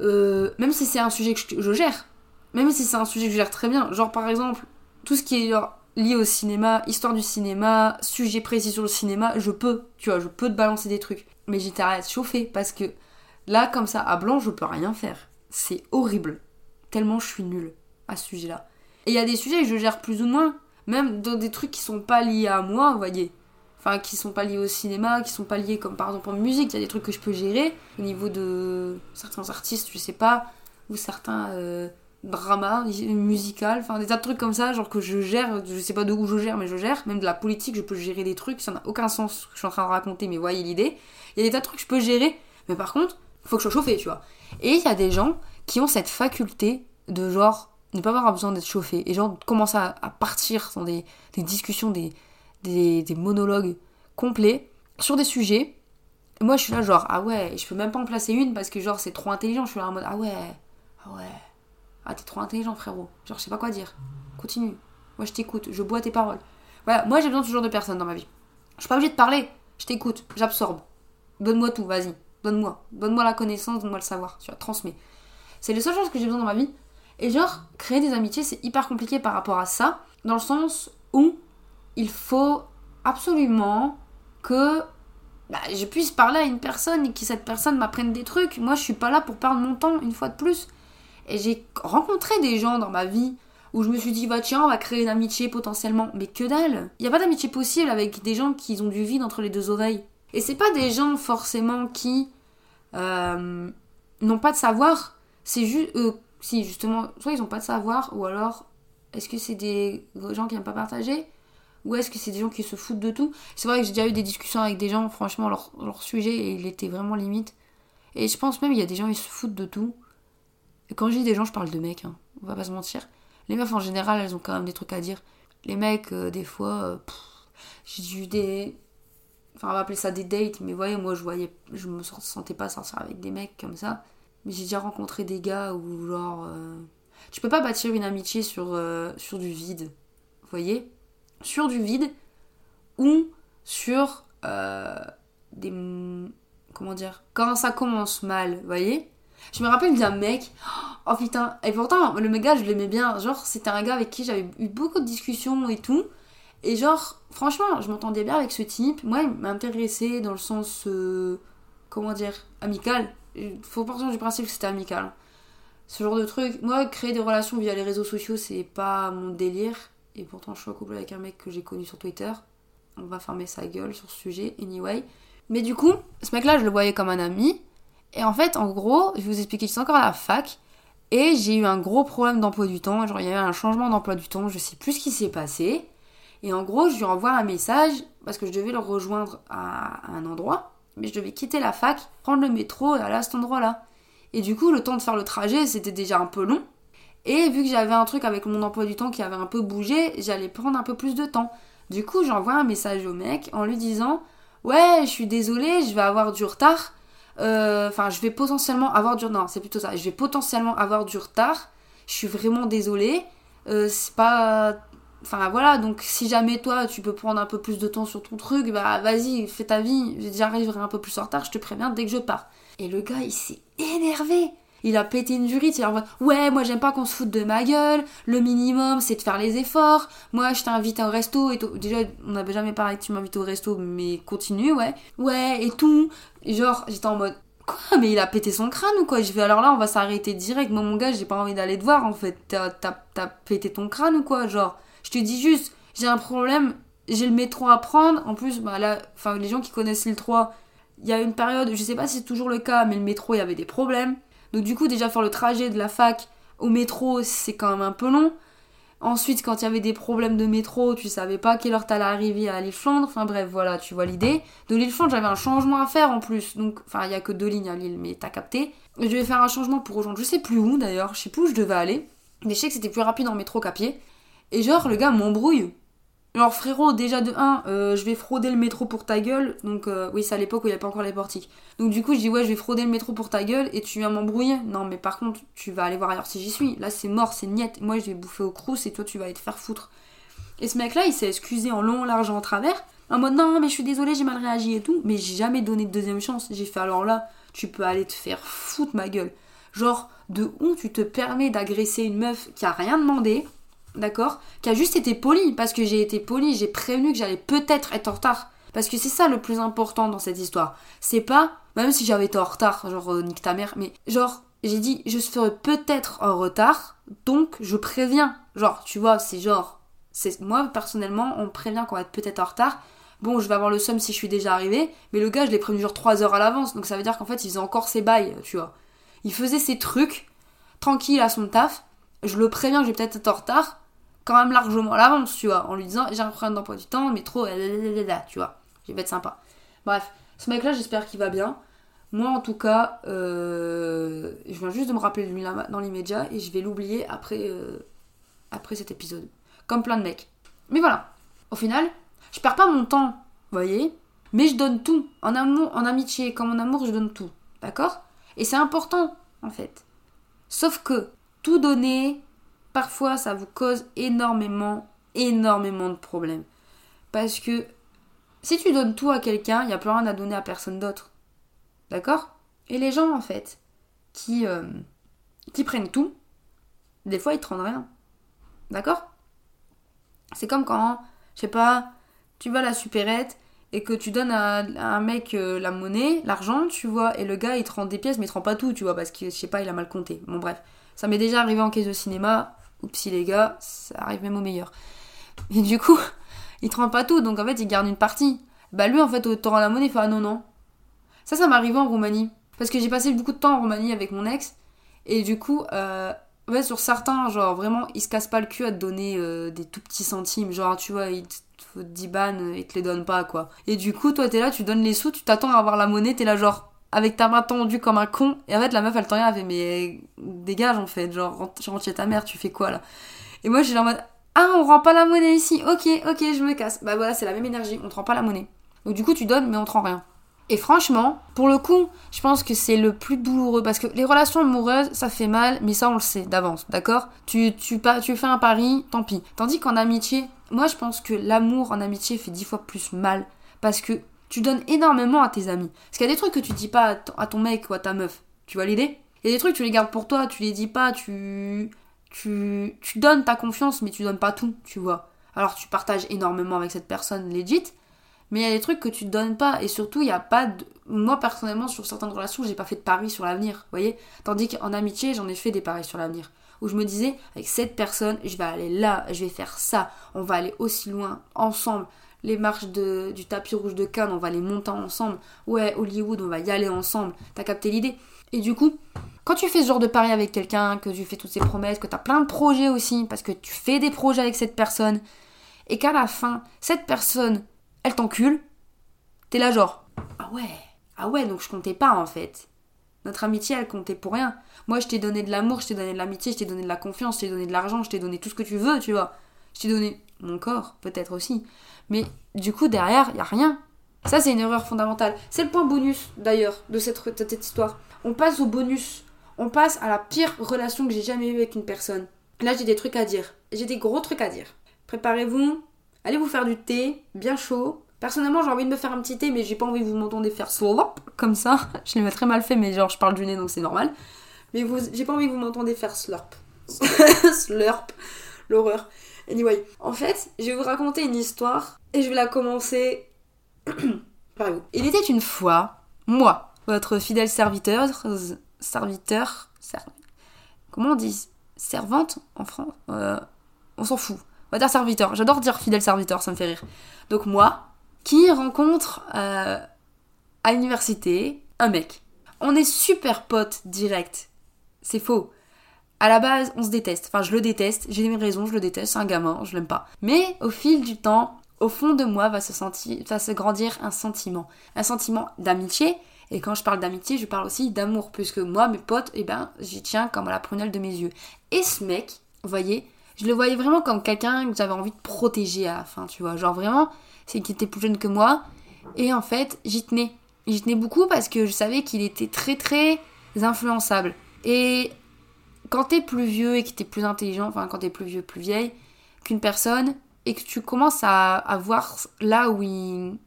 Euh, même si c'est un sujet que je, gère, même si c'est un sujet que je gère très bien, genre par exemple, tout ce qui est lié au cinéma, histoire du cinéma, sujet précis sur le cinéma, je peux, tu vois, je peux te balancer des trucs mais j'étais à chauffer parce que là, comme ça, à blanc, je peux rien faire. C'est horrible. Tellement je suis nulle à ce sujet-là. Et il y a des sujets que je gère plus ou moins, même dans des trucs qui sont pas liés à moi, vous voyez. Enfin, qui sont pas liés au cinéma, qui sont pas liés comme par exemple en musique, il y a des trucs que je peux gérer au niveau de certains artistes, je sais pas, ou certains euh, dramas musical, enfin des tas de trucs comme ça, genre que je gère, je sais pas de où je gère, mais je gère, même de la politique, je peux gérer des trucs, ça n'a aucun sens ce que je suis en train de raconter, mais voyez l'idée. Il y a des tas de trucs que je peux gérer, mais par contre, faut que je sois chauffée, tu vois. Et il y a des gens qui ont cette faculté de genre ne pas avoir besoin d'être chauffé, et genre commencer à, partir dans des, discussions, des, des, monologues complets sur des sujets Et moi, je suis là, genre, ah ouais, je peux même pas en placer une parce que, genre, c'est trop intelligent. Je suis là en mode, ah ouais, ah ouais, ah t'es trop intelligent, frérot. Genre, je sais pas quoi dire. Continue. Moi, je t'écoute, je bois tes paroles. Voilà, moi, j'ai besoin de ce genre de personnes dans ma vie. Je suis pas obligée de parler, je t'écoute, j'absorbe. Donne-moi tout, vas-y. Donne-moi. Donne-moi la connaissance, donne-moi le savoir. Tu vois, transmets. C'est les seules choses que j'ai besoin dans ma vie. Et genre, créer des amitiés, c'est hyper compliqué par rapport à ça, dans le sens où il faut absolument que bah, je puisse parler à une personne et que cette personne m'apprenne des trucs. Moi, je suis pas là pour perdre mon temps, une fois de plus. Et j'ai rencontré des gens dans ma vie où je me suis dit, bah tiens, on va créer une amitié potentiellement. Mais que dalle Il n'y a pas d'amitié possible avec des gens qui ont du vide entre les deux oreilles. Et c'est pas des gens forcément qui euh, n'ont pas de savoir. C'est juste. Euh, si, justement, soit ils n'ont pas de savoir, ou alors, est-ce que c'est des gens qui n'aiment pas partager ou est-ce que c'est des gens qui se foutent de tout? C'est vrai que j'ai déjà eu des discussions avec des gens, franchement, leur, sujet, il était vraiment limite. Et je pense même, il y a des gens, ils se foutent de tout. Quand je dis des gens, je parle de mecs, hein, on va pas se mentir. Les meufs, en général, elles ont quand même des trucs à dire. Les mecs, euh, des fois, euh, j'ai eu des... Enfin, on va appeler ça des dates, mais voyez, moi, je voyais... Je me sentais pas sortir avec des mecs comme ça. Mais j'ai déjà rencontré des gars où, genre... Euh, tu peux pas bâtir une amitié sur, sur du vide. Vous voyez? Sur du vide ou sur euh, des. Comment dire Quand ça commence mal, vous voyez? Je me rappelle d'un mec. Oh putain Et pourtant, le mec je l'aimais bien. Genre, c'était un gars avec qui j'avais eu beaucoup de discussions et tout. Et genre, franchement, je m'entendais bien avec ce type. Moi, il m'intéressait dans le sens. Euh, comment dire Amical. Il faut partir du principe que c'était amical. Ce genre de truc. Moi, créer des relations via les réseaux sociaux, c'est pas mon délire et pourtant je suis en couple avec un mec que j'ai connu sur Twitter. On va fermer sa gueule sur ce sujet, anyway. Mais du coup, ce mec-là, je le voyais comme un ami. Et en fait, en gros, je vais vous expliquer, je suis encore à la fac. Et j'ai eu un gros problème d'emploi du temps. Genre, il y avait un changement d'emploi du temps. Je sais plus ce qui s'est passé. Et en gros, je lui envoie un message parce que je devais le rejoindre à un endroit. Mais je devais quitter la fac, prendre le métro et aller à cet endroit-là. Et du coup, le temps de faire le trajet, c'était déjà un peu long. Et vu que j'avais un truc avec mon emploi du temps qui avait un peu bougé, j'allais prendre un peu plus de temps. Du coup, j'envoie un message au mec en lui disant Ouais, je suis désolée, je vais avoir du retard. Euh, enfin, je vais potentiellement avoir du. Non, c'est plutôt ça. Je vais potentiellement avoir du retard. Je suis vraiment désolée. Euh, c'est pas. Enfin voilà, donc si jamais toi tu peux prendre un peu plus de temps sur ton truc, bah vas-y, fais ta vie, j'arriverai un peu plus en retard, je te préviens dès que je pars. Et le gars il s'est énervé. Il a pété une jurite, il a ouais moi j'aime pas qu'on se foute de ma gueule, le minimum c'est de faire les efforts, moi je t'ai invité au resto et tout. déjà on n'avait jamais parlé que tu m'invites au resto mais continue ouais, ouais et tout, genre j'étais en mode quoi mais il a pété son crâne ou quoi? Je vais alors là on va s'arrêter direct, moi mon gars j'ai pas envie d'aller te voir en fait, t'as pété ton crâne ou quoi genre, je te dis juste j'ai un problème, j'ai le métro à prendre, en plus bah là, les gens qui connaissent l'île 3 il y a une période, je sais pas si c'est toujours le cas, mais le métro il y avait des problèmes. Donc du coup, déjà faire le trajet de la fac au métro, c'est quand même un peu long. Ensuite, quand il y avait des problèmes de métro, tu savais pas quelle heure t'allais arriver à l'île Flandre. Enfin bref, voilà, tu vois l'idée. De l'île Flandre, j'avais un changement à faire en plus. Donc, enfin, il y a que deux lignes à l'île, mais t'as capté. je devais faire un changement pour rejoindre, je sais plus où d'ailleurs, je sais plus où je devais aller. Mais je que c'était plus rapide en métro qu'à pied. Et genre, le gars m'embrouille. Alors frérot, déjà de 1, euh, je vais frauder le métro pour ta gueule. Donc euh, oui, c'est à l'époque où il n'y avait pas encore les portiques. Donc du coup, je dis ouais, je vais frauder le métro pour ta gueule et tu viens m'embrouiller. Non, mais par contre, tu vas aller voir ailleurs si j'y suis. Là, c'est mort, c'est niette. Moi, je vais bouffer au crous et toi, tu vas te faire foutre. Et ce mec-là, il s'est excusé en long, large, en travers. En mode non, mais je suis désolé, j'ai mal réagi et tout. Mais j'ai jamais donné de deuxième chance. J'ai fait alors là, tu peux aller te faire foutre ma gueule. Genre, de où tu te permets d'agresser une meuf qui a rien demandé d'accord Qui a juste été poli, parce que j'ai été poli, j'ai prévenu que j'allais peut-être être en retard. Parce que c'est ça le plus important dans cette histoire. C'est pas, même si j'avais été en retard, genre euh, nique ta mère, mais genre, j'ai dit, je serai peut-être en retard, donc je préviens. Genre, tu vois, c'est genre, moi personnellement, on prévient qu'on va être peut-être en retard. Bon, je vais avoir le seum si je suis déjà arrivé, mais le gars, je l'ai prévenu genre 3 heures à l'avance, donc ça veut dire qu'en fait, il faisait encore ses bails, tu vois. Il faisait ses trucs, tranquille à son taf, je le préviens que je vais peut-être être en retard, quand même largement à l'avance, tu vois, en lui disant j'ai un problème d'emploi du temps, mais trop, tu vois, je vais être sympa. Bref, ce mec-là, j'espère qu'il va bien. Moi, en tout cas, euh, je viens juste de me rappeler de lui dans l'immédiat et je vais l'oublier après, euh, après cet épisode. Comme plein de mecs. Mais voilà, au final, je perds pas mon temps, voyez, Mais je donne tout. En amour, en amitié comme en amour, je donne tout. D'accord? Et c'est important, en fait. Sauf que tout donner, parfois, ça vous cause énormément, énormément de problèmes. Parce que si tu donnes tout à quelqu'un, il n'y a plus rien à donner à personne d'autre. D'accord? Et les gens, en fait, qui, euh, qui prennent tout, des fois, ils te rendent rien. D'accord? C'est comme quand, je sais pas, tu vas à la supérette et que tu donnes à, un mec euh, la monnaie, l'argent, tu vois, et le gars, il te rend des pièces, mais il te rend pas tout, tu vois, parce que, je sais pas, il a mal compté. Bon, bref. Ça m'est déjà arrivé en caisse de cinéma. Oups, les gars, ça arrive même au meilleur. Et du coup, *laughs* il te rend pas tout, donc en fait, il garde une partie. Bah lui, en fait, au rend la monnaie, il fait ah non, non. Ça, ça m'est arrivé en Roumanie. Parce que j'ai passé beaucoup de temps en Roumanie avec mon ex. Et du coup, euh, sur certains, genre vraiment, ils se cassent pas le cul à te donner euh, des tout petits centimes. Genre, tu vois, ils te faut 10 bannes, ils te les donnent pas, quoi. Et du coup, toi, t'es là, tu donnes les sous, tu t'attends à avoir la monnaie, t'es là, genre, avec ta main tendue comme un con. Et en fait, la meuf, elle t'en elle fait, mais dégage, en fait. Genre, rentre chez ta mère, tu fais quoi, là? Et moi, j'ai en mode, ah, on rend pas la monnaie ici. Ok, ok, je me casse. Bah voilà, c'est la même énergie. On te rend pas la monnaie. Donc du coup, tu donnes, mais on te rend rien. Et franchement, pour le coup, je pense que c'est le plus douloureux parce que les relations amoureuses, ça fait mal, mais ça on le sait d'avance, d'accord? Tu, tu, tu fais un pari, tant pis. Tandis qu'en amitié, moi je pense que l'amour en amitié fait dix fois plus mal parce que tu donnes énormément à tes amis. Parce qu'il y a des trucs que tu dis pas à, ton mec ou à ta meuf. Tu vois l'idée? Il y a des trucs tu les gardes pour toi, tu les dis pas, tu tu, donnes ta confiance, mais tu donnes pas tout, tu vois. Alors tu partages énormément avec cette personne legit, mais il y a des trucs que tu donnes pas, et surtout il n'y a pas de... Moi personnellement, sur certaines relations, j'ai pas fait de paris sur l'avenir, voyez? Tandis qu'en amitié, j'en ai fait des paris sur l'avenir. Où je me disais, avec cette personne, je vais aller là, je vais faire ça, on va aller aussi loin, ensemble. Les marches de, du tapis rouge de Cannes, on va les monter ensemble. Ouais, Hollywood, on va y aller ensemble. T'as capté l'idée? Et du coup, quand tu fais ce genre de pari avec quelqu'un, que tu fais toutes ces promesses, que tu as plein de projets aussi, parce que tu fais des projets avec cette personne, et qu'à la fin, cette personne, elle t'encule, t'es là genre, ah ouais, ah ouais, donc je comptais pas en fait. Notre amitié, elle comptait pour rien. Moi, je t'ai donné de l'amour, je t'ai donné de l'amitié, je t'ai donné de la confiance, je t'ai donné de l'argent, je t'ai donné tout ce que tu veux, tu vois. Je t'ai donné mon corps, peut-être aussi. Mais du coup, derrière, il y a rien. Ça, c'est une erreur fondamentale. C'est le point bonus, d'ailleurs, de cette, de cette histoire. On passe au bonus on passe à la pire relation que j'ai jamais eue avec une personne. Là, j'ai des trucs à dire. J'ai des gros trucs à dire. Préparez-vous, allez vous faire du thé, bien chaud. Personnellement, j'ai envie de me faire un petit thé, mais j'ai pas envie que vous m'entendez faire slurp comme ça. *laughs* Je l'ai très mal fait, mais genre, je parle du nez, donc c'est normal. Mais vous, j'ai pas envie que vous m'entendez faire slurp. *laughs* slurp. L'horreur. Anyway, en fait, je vais vous raconter une histoire et je vais la commencer *clears throat* par vous. Il était une fois, moi, votre fidèle serviteur, serviteur, comment on dit Servante en France euh, On s'en fout. On va dire serviteur. J'adore dire fidèle serviteur, ça me fait rire. Donc moi, qui rencontre euh, à l'université un mec. On est super potes direct. C'est faux. À la base, on se déteste. Enfin, je le déteste. J'ai mes raisons, je le déteste. C'est un gamin, je l'aime pas. Mais au fil du temps, au fond de moi va se sentir, va se grandir un sentiment, un sentiment d'amitié, et quand je parle d'amitié, je parle aussi d'amour, puisque moi, mes potes, eh ben, j'y tiens comme à la prunelle de mes yeux. Et ce mec, vous voyez, je le voyais vraiment comme quelqu'un que j'avais envie de protéger à la fin, tu vois. Genre vraiment, c'est qu'il était plus jeune que moi. Et en fait, j'y tenais. J'y tenais beaucoup parce que je savais qu'il était très très influençable. Et quand t'es plus vieux et que t'es plus intelligent, enfin quand t'es plus vieux, plus vieille qu'une personne, et que tu commences à, voir là où il...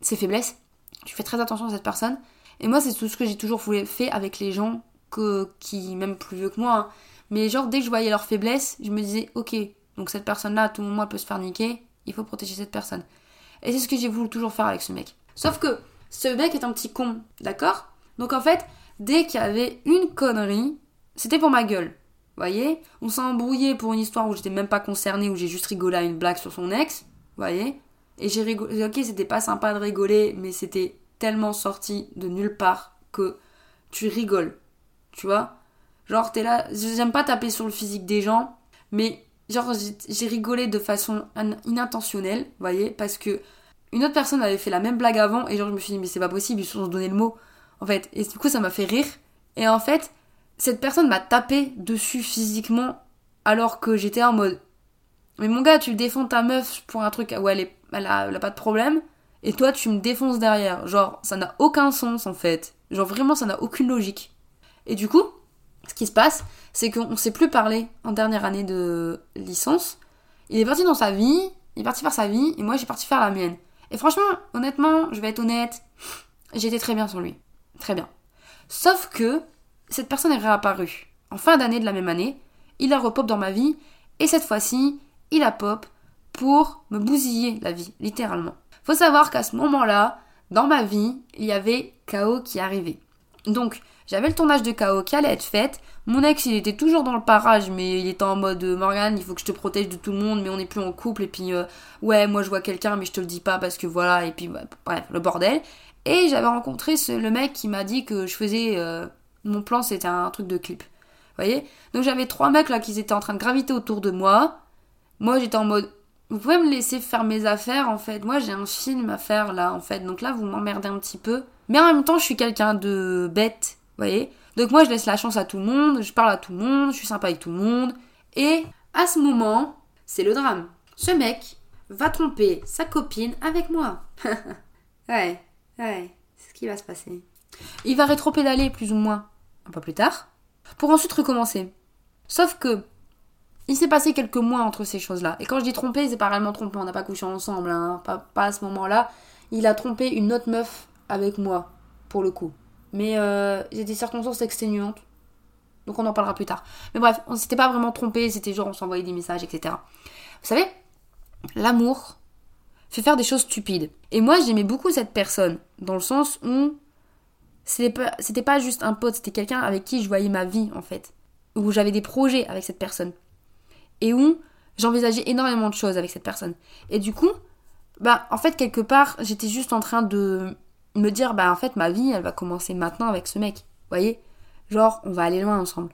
ses faiblesses, tu fais très attention à cette personne, et moi, c'est tout ce que j'ai toujours fait avec les gens que, qui, même plus vieux que moi. Hein. Mais genre, dès que je voyais leur faiblesse, je me disais, ok, donc cette personne-là, à tout moment, elle peut se faire niquer, il faut protéger cette personne. Et c'est ce que j'ai voulu toujours faire avec ce mec. Sauf que ce mec est un petit con, d'accord? Donc en fait, dès qu'il y avait une connerie, c'était pour ma gueule. Voyez? On s'est embrouillé pour une histoire où j'étais même pas concernée, où j'ai juste rigolé à une blague sur son ex. Voyez? Et j'ai rigolé. Ok, c'était pas sympa de rigoler, mais c'était tellement sorti de nulle part que tu rigoles. Tu vois? Genre, t'es là, j'aime pas taper sur le physique des gens, mais genre, j'ai rigolé de façon inintentionnelle, voyez, parce que une autre personne avait fait la même blague avant, et genre, je me suis dit, mais c'est pas possible, ils se sont donné le mot, en fait. Et du coup, ça m'a fait rire. Et en fait, cette personne m'a tapé dessus physiquement, alors que j'étais en mode, mais mon gars, tu défends ta meuf pour un truc où elle, est, elle, a, pas de problème, et toi tu me défonces derrière. Genre, ça n'a aucun sens en fait. Genre vraiment, ça n'a aucune logique. Et du coup, ce qui se passe, c'est qu'on s'est plus parlé en dernière année de licence. Il est parti dans sa vie, il est parti faire sa vie, et moi j'ai parti faire la mienne. Et franchement, honnêtement, je vais être honnête, j'étais très bien sur lui. Très bien. Sauf que cette personne est réapparue. En fin d'année de la même année, il a repop dans ma vie, et cette fois-ci, il a pop pour me bousiller la vie, littéralement. Faut savoir qu'à ce moment-là, dans ma vie, il y avait KO qui arrivait. Donc, j'avais le tournage de KO qui allait être fait. Mon ex, il était toujours dans le parage, mais il était en mode euh, Morgan, il faut que je te protège de tout le monde, mais on n'est plus en couple. Et puis, euh, ouais, moi je vois quelqu'un, mais je te le dis pas parce que voilà. Et puis, bref, le bordel. Et j'avais rencontré le mec qui m'a dit que je faisais. Euh, mon plan, c'était un truc de clip. Vous voyez? Donc, j'avais trois mecs là qui étaient en train de graviter autour de moi. Moi, j'étais en mode vous pouvez me laisser faire mes affaires en fait? Moi j'ai un film à faire là en fait. Donc là vous m'emmerdez un petit peu. Mais en même temps je suis quelqu'un de bête. Vous voyez? Donc moi je laisse la chance à tout le monde. Je parle à tout le monde. Je suis sympa avec tout le monde. Et à ce moment, c'est le drame. Ce mec va tromper sa copine avec moi. *laughs* ouais, ouais. C'est ce qui va se passer. Il va rétro-pédaler plus ou moins un peu plus tard. Pour ensuite recommencer. Sauf que il s'est passé quelques mois entre ces choses-là. Et quand je dis trompé, c'est pas réellement trompé, on n'a pas couché ensemble, hein. pas, à ce moment-là. Il a trompé une autre meuf avec moi, pour le coup. Mais euh, des circonstances exténuantes. Donc on en parlera plus tard. Mais bref, on s'était pas vraiment trompé, c'était genre on s'envoyait des messages, etc. Vous savez, l'amour fait faire des choses stupides. Et moi j'aimais beaucoup cette personne, dans le sens où c'était pas, pas juste un pote, c'était quelqu'un avec qui je voyais ma vie en fait. Où j'avais des projets avec cette personne et où j'envisageais énormément de choses avec cette personne. Et du coup, bah en fait quelque part, j'étais juste en train de me dire bah en fait ma vie, elle va commencer maintenant avec ce mec. Vous voyez? Genre on va aller loin ensemble.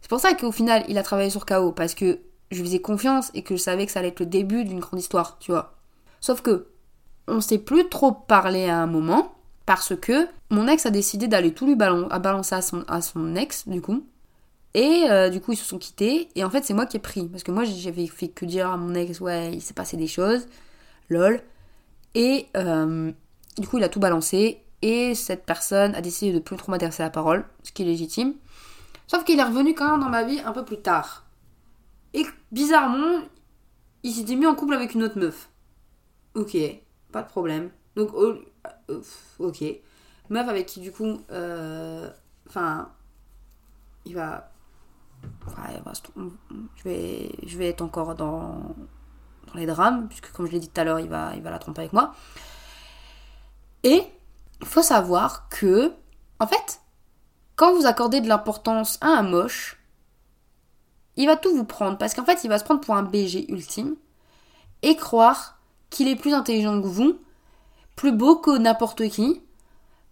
C'est pour ça qu'au final, il a travaillé sur KO parce que je lui faisais confiance et que je savais que ça allait être le début d'une grande histoire, tu vois. Sauf que on s'est plus trop parlé à un moment parce que mon ex a décidé d'aller tout lui balancer à son, ex du coup et euh, du coup, ils se sont quittés. Et en fait, c'est moi qui ai pris. Parce que moi, j'avais fait que dire à mon ex, ouais, il s'est passé des choses. Lol. Et euh, du coup, il a tout balancé. Et cette personne a décidé de plus trop m'adresser la parole, ce qui est légitime. Sauf qu'il est revenu quand même dans ma vie un peu plus tard. Et bizarrement, il s'était mis en couple avec une autre meuf. Ok, pas de problème. Donc, euh, ok. Meuf avec qui, du coup, enfin, il va je, vais, je vais être encore dans, dans les drames, puisque comme je l'ai dit tout à l'heure, il va, il va la tromper avec moi. Et il faut savoir que, en fait, quand vous accordez de l'importance à un moche, il va tout vous prendre, parce qu'en fait, il va se prendre pour un BG ultime, et croire qu'il est plus intelligent que vous, plus beau que n'importe qui,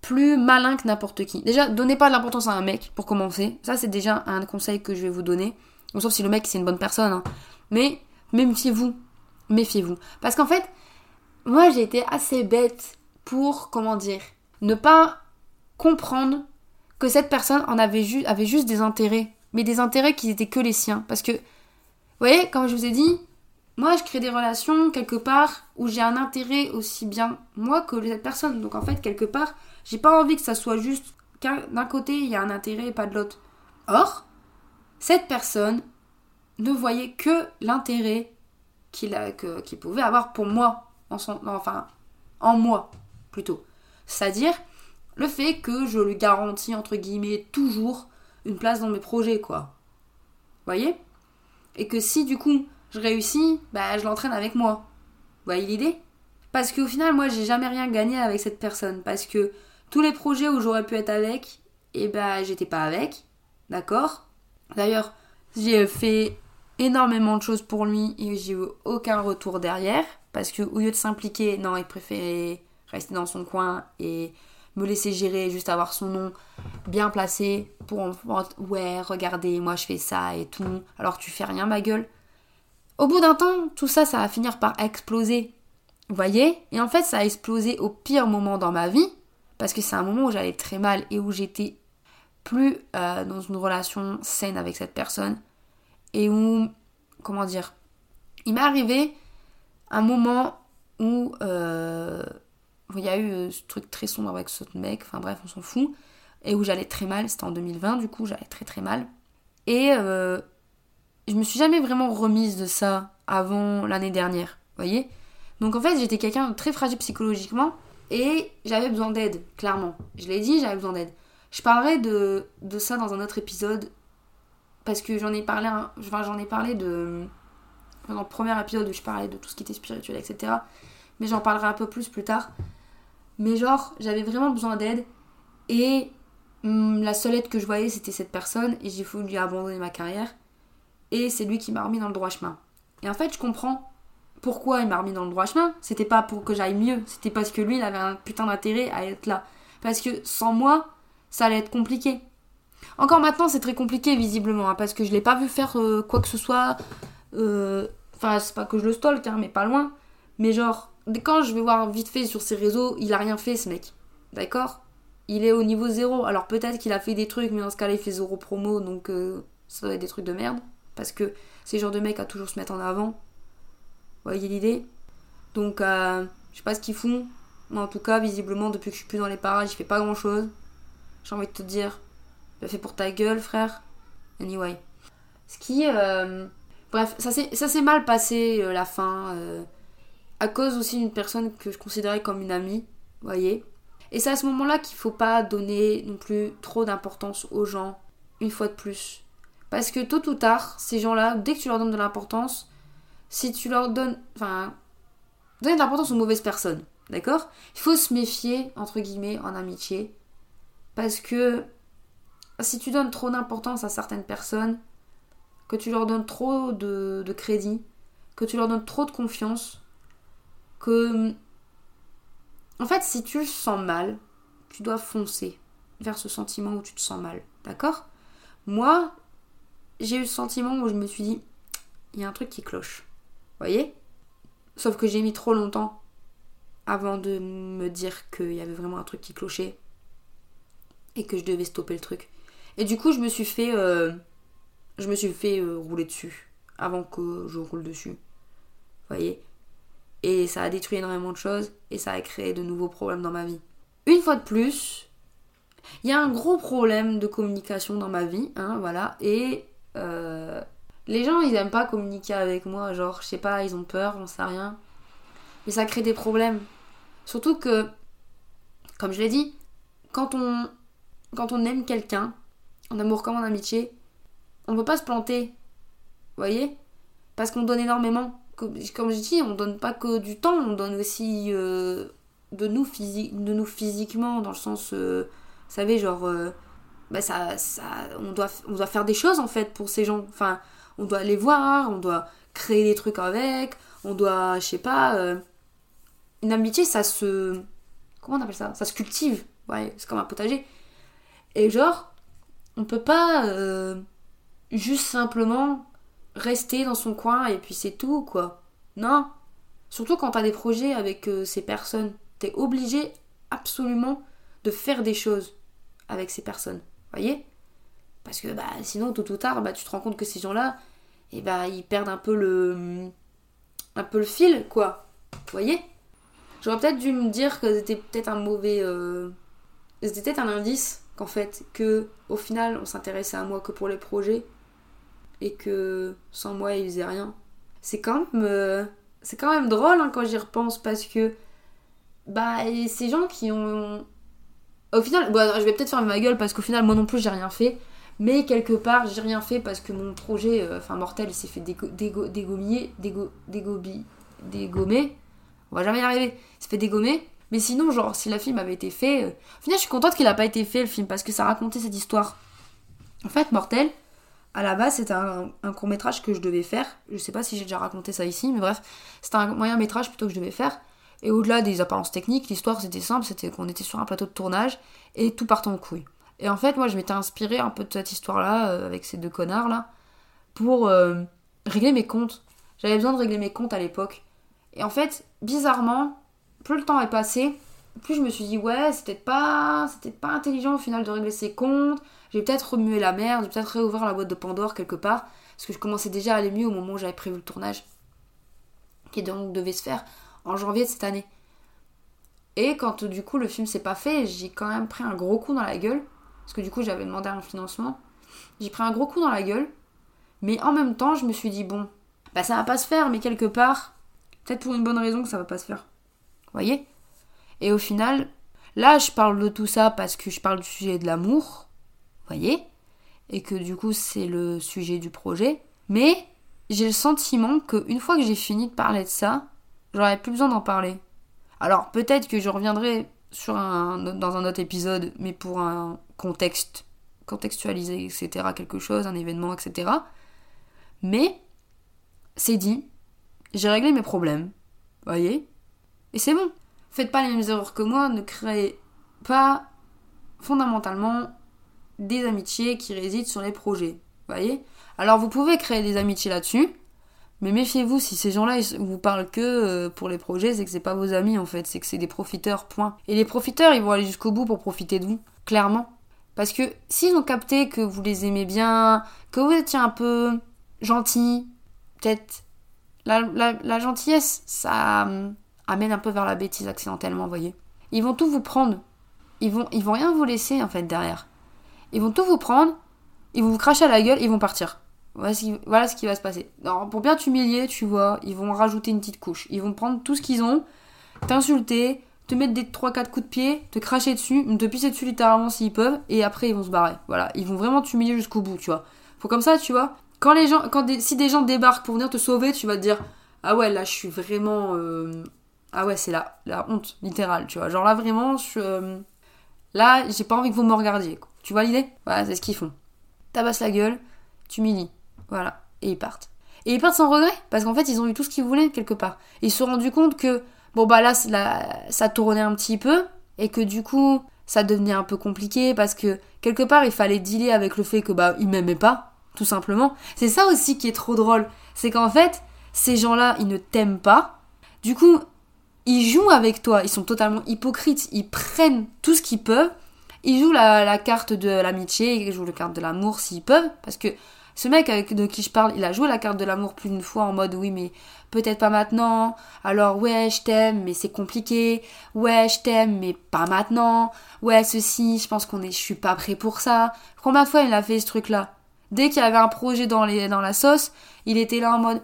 plus malin que n'importe qui. Déjà, donnez pas l'importance à un mec pour commencer. Ça, c'est déjà un conseil que je vais vous donner. sauf si le mec c'est une bonne personne. Hein. Mais méfiez-vous. Méfiez-vous. Parce qu'en fait, moi j'ai été assez bête pour, comment dire, ne pas comprendre que cette personne en avait, avait juste des intérêts. Mais des intérêts qui étaient que les siens. Parce que, vous voyez, comme je vous ai dit, moi je crée des relations quelque part où j'ai un intérêt aussi bien moi que cette personne. Donc en fait, quelque part, j'ai pas envie que ça soit juste d'un côté il y a un intérêt et pas de l'autre. Or, cette personne ne voyait que l'intérêt qu'il pouvait avoir pour moi, enfin en moi plutôt. C'est-à-dire le fait que je lui garantis entre guillemets toujours une place dans mes projets quoi. Voyez? Et que si du coup je réussis, bah je l'entraîne avec moi. Vous voyez l'idée? Parce qu'au final moi j'ai jamais rien gagné avec cette personne parce que tous les projets où j'aurais pu être avec, et eh ben j'étais pas avec. D'accord? D'ailleurs, j'ai fait énormément de choses pour lui et j'ai eu aucun retour derrière. Parce que au lieu de s'impliquer, non, il préférait rester dans son coin et me laisser gérer, juste avoir son nom bien placé pour ouais, regardez, moi je fais ça et tout, alors tu fais rien ma gueule. Au bout d'un temps, tout ça, ça va finir par exploser. Vous voyez? Et en fait, ça a explosé au pire moment dans ma vie, parce que c'est un moment où j'allais très mal et où j'étais plus euh, dans une relation saine avec cette personne et où, comment dire, il m'est arrivé un moment où, euh, il y a eu ce truc très sombre avec ce mec, enfin bref, on s'en fout, et où j'allais très mal, c'était en 2020 du coup, j'allais très très mal. Et je me suis jamais vraiment remise de ça avant l'année dernière, vous voyez? Donc en fait, j'étais quelqu'un de très fragile psychologiquement et j'avais besoin d'aide, clairement. Je l'ai dit, j'avais besoin d'aide. Je parlerai de, ça dans un autre épisode parce que j'en ai parlé, enfin, j'en ai parlé de dans le premier épisode où je parlais de tout ce qui était spirituel, etc. Mais j'en parlerai un peu plus plus tard. Mais genre, j'avais vraiment besoin d'aide et hum, la seule aide que je voyais, c'était cette personne et j'ai voulu abandonner ma carrière et c'est lui qui m'a remis dans le droit chemin. Et en fait, je comprends pourquoi il m'a remis dans le droit chemin. C'était pas pour que j'aille mieux, c'était parce que lui, il avait un putain d'intérêt à être là. Parce que sans moi, ça allait être compliqué. Encore maintenant, c'est très compliqué visiblement, hein, parce que je l'ai pas vu faire euh, quoi que ce soit. Euh, enfin, c'est pas que je le stalk, hein, mais pas loin. Mais genre, quand je vais voir vite fait sur ses réseaux, il a rien fait ce mec. D'accord? Il est au niveau zéro. Alors peut-être qu'il a fait des trucs, mais dans ce cas-là, il fait zéro promo, donc euh, ça doit être des trucs de merde. Parce que c'est le genre de mec à toujours se mettre en avant. Voyez l'idée Donc, euh, je sais pas ce qu'ils font. Mais en tout cas, visiblement, depuis que je suis plus dans les parages, il fait pas grand chose. J'ai envie de te dire, le fait pour ta gueule, frère. Anyway. Ce qui. Euh, bref, ça s'est mal passé euh, la fin. à cause aussi d'une personne que je considérais comme une amie. Voyez Et c'est à ce moment-là qu'il faut pas donner non plus trop d'importance aux gens. Une fois de plus. Parce que tôt ou tard, ces gens-là, dès que tu leur donnes de l'importance, si tu leur donnes. Enfin. Donner de l'importance aux mauvaises personnes. D'accord? Il faut se méfier, entre guillemets, en amitié. Parce que si tu donnes trop d'importance à certaines personnes, que tu leur donnes trop de, crédit, que tu leur donnes trop de confiance, que. En fait, si tu le sens mal, tu dois foncer vers ce sentiment où tu te sens mal. D'accord? Moi, j'ai eu ce sentiment où je me suis dit, il y a un truc qui cloche. Voyez? Sauf que j'ai mis trop longtemps avant de me dire qu'il y avait vraiment un truc qui clochait et que je devais stopper le truc. Et du coup, je me suis fait, euh, je me suis fait euh, rouler dessus avant que je roule dessus. Voyez? Et ça a détruit énormément de choses et ça a créé de nouveaux problèmes dans ma vie. Une fois de plus, il y a un gros problème de communication dans ma vie, hein, voilà, et euh, les gens, ils aiment pas communiquer avec moi. Genre, je sais pas, ils ont peur, j'en sais rien. Mais ça crée des problèmes. Surtout que, comme je l'ai dit, quand on, quand on aime quelqu'un, en amour comme en amitié, on ne peut pas se planter. Vous voyez? Parce qu'on donne énormément. Comme, je dis, on donne pas que du temps, on donne aussi euh, de, nous de nous physiquement, dans le sens, euh, vous savez, genre, bah ça, ça, on, doit, on doit faire des choses en fait pour ces gens. Enfin, on doit les voir, on doit créer des trucs avec, on doit, je sais pas, euh, une amitié ça se. Comment on appelle ça? Ça se cultive. Ouais, c'est comme un potager. Et genre, on peut pas euh, juste simplement rester dans son coin et puis c'est tout quoi. Non. Surtout quand t'as des projets avec euh, ces personnes. T'es obligé absolument de faire des choses avec ces personnes voyez? Parce que bah, sinon, tôt ou tard, bah, tu te rends compte que ces gens-là, et bah, ils perdent un peu le, un peu le fil, quoi. Vous voyez? J'aurais peut-être dû me dire que c'était peut-être un mauvais. Euh... C'était peut-être un indice qu'en fait, que au final, on s'intéressait à moi que pour les projets et que sans moi, ils faisaient rien. C'est quand même. Euh, c'est quand même drôle hein, quand j'y repense parce que. Bah, ces gens qui ont au final, je vais peut-être faire ma gueule parce qu'au final, moi non plus, j'ai rien fait. Mais quelque part, j'ai rien fait parce que mon projet, euh, enfin mortel, s'est fait dégommer, dégommer. On va jamais y arriver. Il s'est fait dégommer. Mais sinon, genre, si la film avait été fait, euh, au final, je suis contente qu'il a pas été fait le film parce que ça racontait cette histoire. En fait, mortel. À la base, c'était un, court métrage que je devais faire. Je sais pas si j'ai déjà raconté ça ici, mais bref, c'était un moyen métrage plutôt que je devais faire. Et au-delà des apparences techniques, l'histoire c'était simple, c'était qu'on était sur un plateau de tournage et tout partait en couille. Et en fait, moi je m'étais inspirée un peu de cette histoire-là, euh, avec ces deux connards-là, pour euh, régler mes comptes. J'avais besoin de régler mes comptes à l'époque. Et en fait, bizarrement, plus le temps est passé, plus je me suis dit, ouais, c'était pas, c'était pas intelligent au final de régler ses comptes. J'ai peut-être remué la merde, j'ai peut-être réouvert la boîte de Pandore quelque part, parce que je commençais déjà à aller mieux au moment où j'avais prévu le tournage, qui donc devait se faire en janvier de cette année. Et quand du coup le film s'est pas fait, j'ai quand même pris un gros coup dans la gueule. Parce que du coup j'avais demandé un financement. J'ai pris un gros coup dans la gueule. Mais en même temps, je me suis dit, bon, bah ça va pas se faire, mais quelque part, peut-être pour une bonne raison que ça va pas se faire. Vous voyez? Et au final, là je parle de tout ça parce que je parle du sujet de l'amour. Voyez? Et que du coup c'est le sujet du projet. Mais j'ai le sentiment qu'une fois que j'ai fini de parler de ça, j'aurais plus besoin d'en parler. Alors peut-être que je reviendrai sur un, dans un autre épisode, mais pour un contexte contextualisé, etc., quelque chose, un événement, etc. Mais c'est dit, j'ai réglé mes problèmes, voyez Et c'est bon. Faites pas les mêmes erreurs que moi, ne créez pas fondamentalement des amitiés qui résident sur les projets, voyez Alors vous pouvez créer des amitiés là-dessus, mais méfiez-vous, si ces gens-là vous parlent que euh, pour les projets, c'est que c'est pas vos amis en fait, c'est que c'est des profiteurs, point. Et les profiteurs, ils vont aller jusqu'au bout pour profiter de vous, clairement. Parce que s'ils ont capté que vous les aimez bien, que vous étiez un peu gentil, peut-être la, gentillesse, ça hum, amène un peu vers la bêtise accidentellement, vous voyez. Ils vont tout vous prendre. Ils vont, ils vont rien vous laisser en fait derrière. Ils vont tout vous prendre, ils vont vous cracher à la gueule, ils vont partir. Voilà ce, qui, va se passer. pour bien t'humilier, tu vois, ils vont rajouter une petite couche. Ils vont prendre tout ce qu'ils ont, t'insulter, te mettre des 3-4 coups de pied, te cracher dessus, te pisser dessus littéralement s'ils peuvent, et après ils vont se barrer. Voilà, ils vont vraiment t'humilier jusqu'au bout, tu vois. Faut comme ça, tu vois. Quand les gens, quand si des gens débarquent pour venir te sauver, tu vas te dire ah ouais là je suis vraiment euh, ah ouais c'est la la honte littérale, tu vois. Genre là vraiment je euh, là j'ai pas envie que vous me regardiez. Tu vois l'idée? Voilà, c'est ce qu'ils font. Tabasses la gueule, t'humilies. Voilà. Et ils partent. Et ils partent sans regret, parce qu'en fait, ils ont eu tout ce qu'ils voulaient quelque part. Ils se sont rendus compte que, bon, bah là, ça tournait un petit peu, et que du coup, ça devenait un peu compliqué, parce que quelque part, il fallait dealer avec le fait que, bah, ils m'aimaient pas, tout simplement. C'est ça aussi qui est trop drôle. C'est qu'en fait, ces gens-là, ils ne t'aiment pas. Du coup, ils jouent avec toi, ils sont totalement hypocrites, ils prennent tout ce qu'ils peuvent, ils jouent la, la carte de l'amitié, ils jouent la carte de l'amour s'ils peuvent, parce que ce mec avec de qui je parle, il a joué la carte de l'amour plus d'une fois en mode oui mais peut-être pas maintenant. Alors ouais je t'aime mais c'est compliqué. Ouais je t'aime mais pas maintenant. Ouais ceci, je pense qu'on est, je suis pas prêt pour ça. Combien de fois il a fait ce truc là Dès qu'il y avait un projet dans les dans la sauce, il était là en mode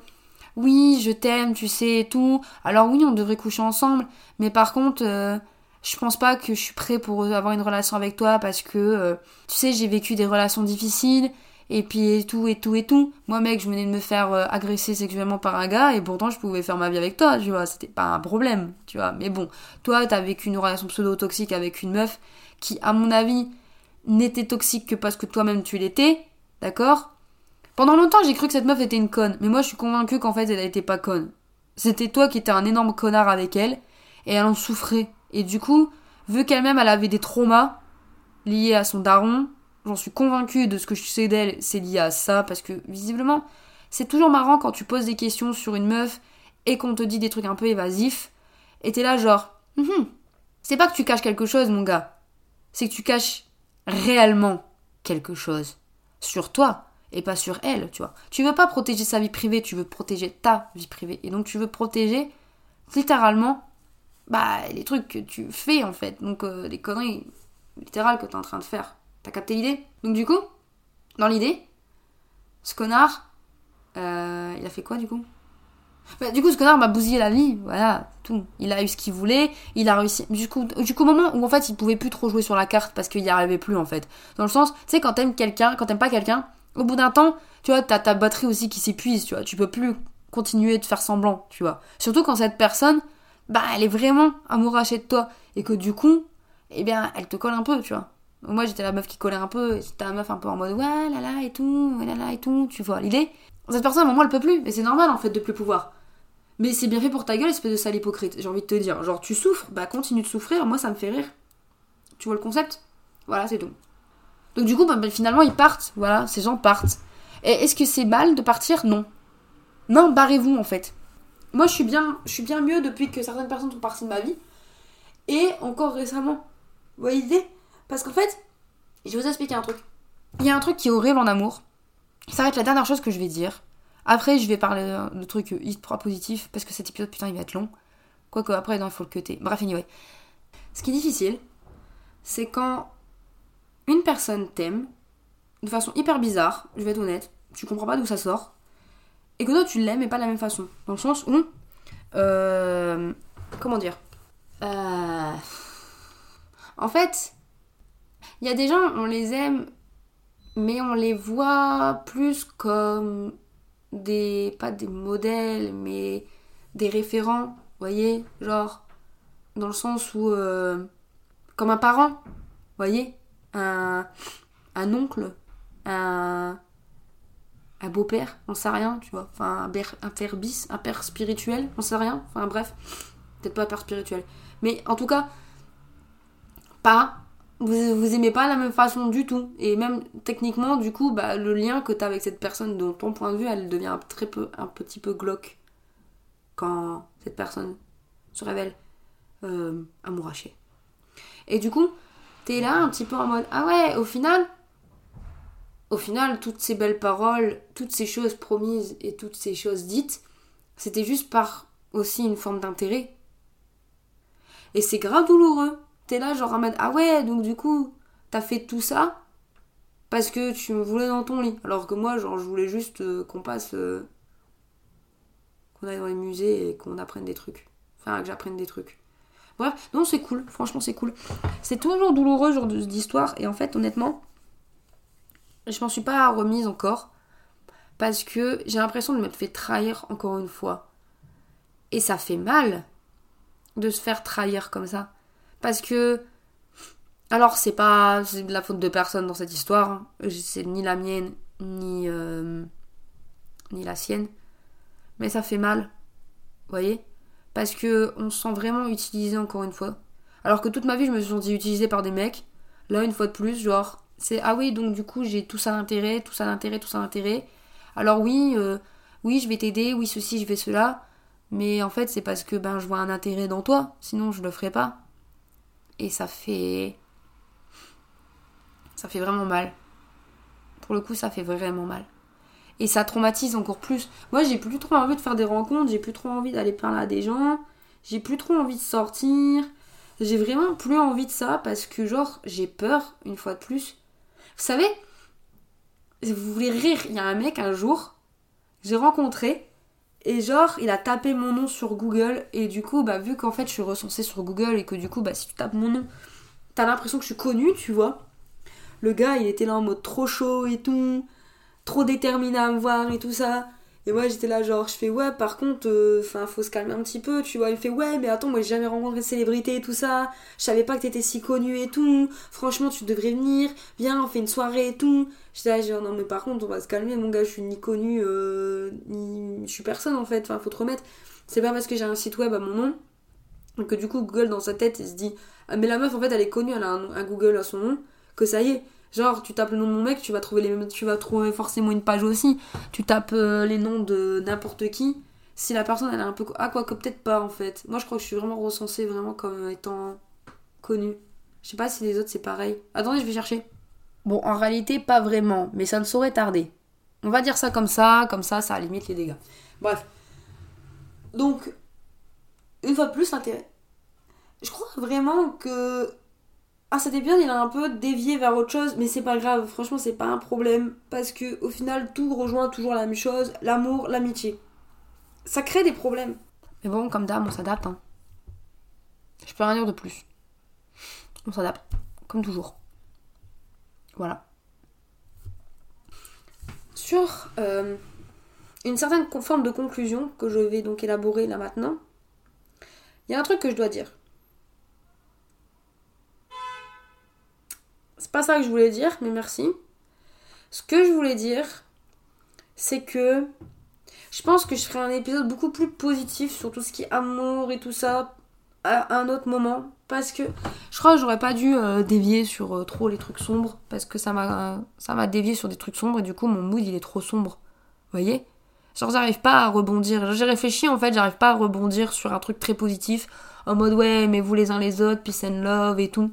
oui je t'aime tu sais et tout. Alors oui on devrait coucher ensemble mais par contre euh, je pense pas que je suis prêt pour avoir une relation avec toi parce que euh, tu sais j'ai vécu des relations difficiles et puis et tout et tout et tout. Moi mec, je venais de me faire euh, agresser sexuellement par un gars et pourtant je pouvais faire ma vie avec toi, tu vois, c'était pas un problème, tu vois. Mais bon, toi t'as vécu une relation pseudo toxique avec une meuf qui à mon avis n'était toxique que parce que toi-même tu l'étais, d'accord? Pendant longtemps, j'ai cru que cette meuf était une conne, mais moi je suis convaincue qu'en fait elle était pas conne. C'était toi qui étais un énorme connard avec elle et elle en souffrait. Et du coup, vu qu'elle-même elle avait des traumas liés à son daron, J'en suis convaincue de ce que je sais d'elle, c'est lié à ça, parce que visiblement, c'est toujours marrant quand tu poses des questions sur une meuf et qu'on te dit des trucs un peu évasifs, et t'es là genre, c'est pas que tu caches quelque chose, mon gars, c'est que tu caches réellement quelque chose sur toi et pas sur elle, tu vois. Tu veux pas protéger sa vie privée, tu veux protéger ta vie privée, et donc tu veux protéger littéralement bah les trucs que tu fais en fait, donc euh, les conneries littérales que t'es en train de faire. T'as capté l'idée? Donc du coup, dans l'idée, ce connard, euh, il a fait quoi du coup? Bah, Du coup, ce connard m'a bousillé la vie, voilà, tout. Il a eu ce qu'il voulait, il a réussi. Du coup, du coup, au moment où en fait il pouvait plus trop jouer sur la carte parce qu'il n'y arrivait plus en fait. Dans le sens, tu sais, quand t'aimes quelqu'un, quand t'aimes pas quelqu'un, au bout d'un temps, tu vois, t'as ta batterie aussi qui s'épuise, tu vois. Tu peux plus continuer de faire semblant, tu vois. Surtout quand cette personne, bah, elle est vraiment amourachée de toi et que du coup, eh bien, elle te colle un peu, tu vois. Moi, j'étais la meuf qui collait un peu, j'étais la meuf un peu en mode ouais, là là et tout, ouais, là là et tout, tu vois l'idée. Cette personne, à un moment, elle peut plus, et c'est normal en fait de plus pouvoir. Mais c'est bien fait pour ta gueule, espèce de sale hypocrite, j'ai envie de te dire. Genre, tu souffres, bah continue de souffrir, moi ça me fait rire. Tu vois le concept? Voilà, c'est tout. Donc, du coup, bah, bah, finalement, ils partent, voilà, ces gens partent. Et est-ce que c'est mal de partir? Non. Non, barrez-vous en fait. Moi, je suis bien, je suis bien mieux depuis que certaines personnes sont parties de ma vie. Et encore récemment. Vous voyez l'idée? Parce qu'en fait, je vais vous expliquer un truc. Il y a un truc qui est horrible en amour. Ça va être la dernière chose que je vais dire. Après, je vais parler de trucs hyper positifs parce que cet épisode, putain, il va être long. Quoique, après, non, il faut le cuter. Bref, anyway. Ce qui est difficile, c'est quand une personne t'aime de façon hyper bizarre, je vais être honnête, tu comprends pas d'où ça sort, et que toi tu l'aimes mais pas de la même façon. Dans le sens où. Euh, comment dire euh, En fait, il y a des gens, on les aime, mais on les voit plus comme des. pas des modèles, mais des référents, voyez Genre, dans le sens où. Euh, comme un parent, vous voyez un, un oncle, un, un beau-père, on sait rien, tu vois. Enfin, un père, un père bis, un père spirituel, on sait rien. Enfin, bref, peut-être pas un père spirituel. Mais en tout cas, pas. Vous, vous aimez pas la même façon du tout. Et même techniquement, du coup, bah, le lien que tu as avec cette personne, de ton point de vue, elle devient un, très peu, un petit peu glauque quand cette personne se révèle euh, amourachée. Et du coup, t'es là un petit peu en mode Ah ouais, au final, au final, toutes ces belles paroles, toutes ces choses promises et toutes ces choses dites, c'était juste par aussi une forme d'intérêt. Et c'est grave douloureux. T'es là, genre en mode Ah ouais, donc du coup, t'as fait tout ça parce que tu me voulais dans ton lit. Alors que moi, genre, je voulais juste euh, qu'on passe. Euh, qu'on aille dans les musées et qu'on apprenne des trucs. Enfin, que j'apprenne des trucs. Bref, non, c'est cool. Franchement, c'est cool. C'est toujours douloureux, genre d'histoire. Et en fait, honnêtement, je m'en suis pas remise encore. Parce que j'ai l'impression de me fait trahir encore une fois. Et ça fait mal de se faire trahir comme ça. Parce que. Alors, c'est pas c'est de la faute de personne dans cette histoire. Hein. C'est ni la mienne, ni. Euh, ni la sienne. Mais ça fait mal. Vous voyez Parce que on se sent vraiment utilisé encore une fois. Alors que toute ma vie, je me suis sentie utilisée par des mecs. Là, une fois de plus, genre, c'est ah oui, donc du coup, j'ai tout ça d'intérêt, tout ça d'intérêt, tout ça d'intérêt. Alors oui, euh, oui, je vais t'aider, oui, ceci, je vais cela. Mais en fait, c'est parce que ben, je vois un intérêt dans toi, sinon je le ferais pas. Et ça fait. Ça fait vraiment mal. Pour le coup, ça fait vraiment mal. Et ça traumatise encore plus. Moi, j'ai plus trop envie de faire des rencontres, j'ai plus trop envie d'aller parler à des gens, j'ai plus trop envie de sortir. J'ai vraiment plus envie de ça parce que, genre, j'ai peur, une fois de plus. Vous savez, vous voulez rire, il y a un mec un jour, j'ai rencontré, et genre, il a tapé mon nom sur Google. Et du coup, bah, vu qu'en fait, je suis recensée sur Google et que du coup, bah, si tu tapes mon nom, t'as l'impression que je suis connue, tu vois. Le gars, il était là en mode trop chaud et tout, trop déterminé à me voir et tout ça. Et moi, j'étais là, genre, je fais ouais, par contre, euh, enfin, faut se calmer un petit peu, tu vois. Il fait ouais, mais attends, moi, j'ai jamais rencontré de célébrité et tout ça. Je savais pas que t'étais si connu et tout. Franchement, tu devrais venir. Viens, on fait une soirée et tout. J'étais là, genre, non, mais par contre, on va se calmer, mon gars, je suis ni connu, euh, ni. Je suis personne en fait, enfin, faut te remettre. C'est pas parce que j'ai un site web à mon nom que du coup, Google dans sa tête, il se dit, ah, mais la meuf, en fait, elle est connue, elle a un Google à son nom, que ça y est Genre, tu tapes le nom de mon mec, tu vas trouver, les, tu vas trouver forcément une page aussi. Tu tapes euh, les noms de n'importe qui. Si la personne, elle est un peu. Ah, quoi que peut-être pas en fait. Moi, je crois que je suis vraiment recensée vraiment comme étant connue. Je sais pas si les autres c'est pareil. Attendez, je vais chercher. Bon, en réalité, pas vraiment, mais ça ne saurait tarder. On va dire ça comme ça, comme ça, ça limite les dégâts. Bref. Donc, une fois de plus, intérêt. Je crois vraiment que ah cet épisode il a un peu dévié vers autre chose mais c'est pas grave franchement c'est pas un problème parce que au final tout rejoint toujours la même chose l'amour l'amitié. Ça crée des problèmes. Mais bon comme d'hab on s'adapte hein. je peux rien dire de plus. On s'adapte comme toujours. Voilà. Sur euh, une certaine forme de conclusion que je vais donc élaborer là maintenant il y a un truc que je dois dire C'est pas ça que je voulais dire, mais merci. Ce que je voulais dire, c'est que je pense que je ferai un épisode beaucoup plus positif sur tout ce qui est amour et tout ça à un autre moment. Parce que je crois que j'aurais pas dû euh, dévier sur euh, trop les trucs sombres. Parce que ça m'a dévié sur des trucs sombres et du coup mon mood il est trop sombre. Vous voyez? Genre j'arrive pas à rebondir. J'ai réfléchi en fait, j'arrive pas à rebondir sur un truc très positif. En mode ouais, mais vous les uns les autres, peace and love et tout.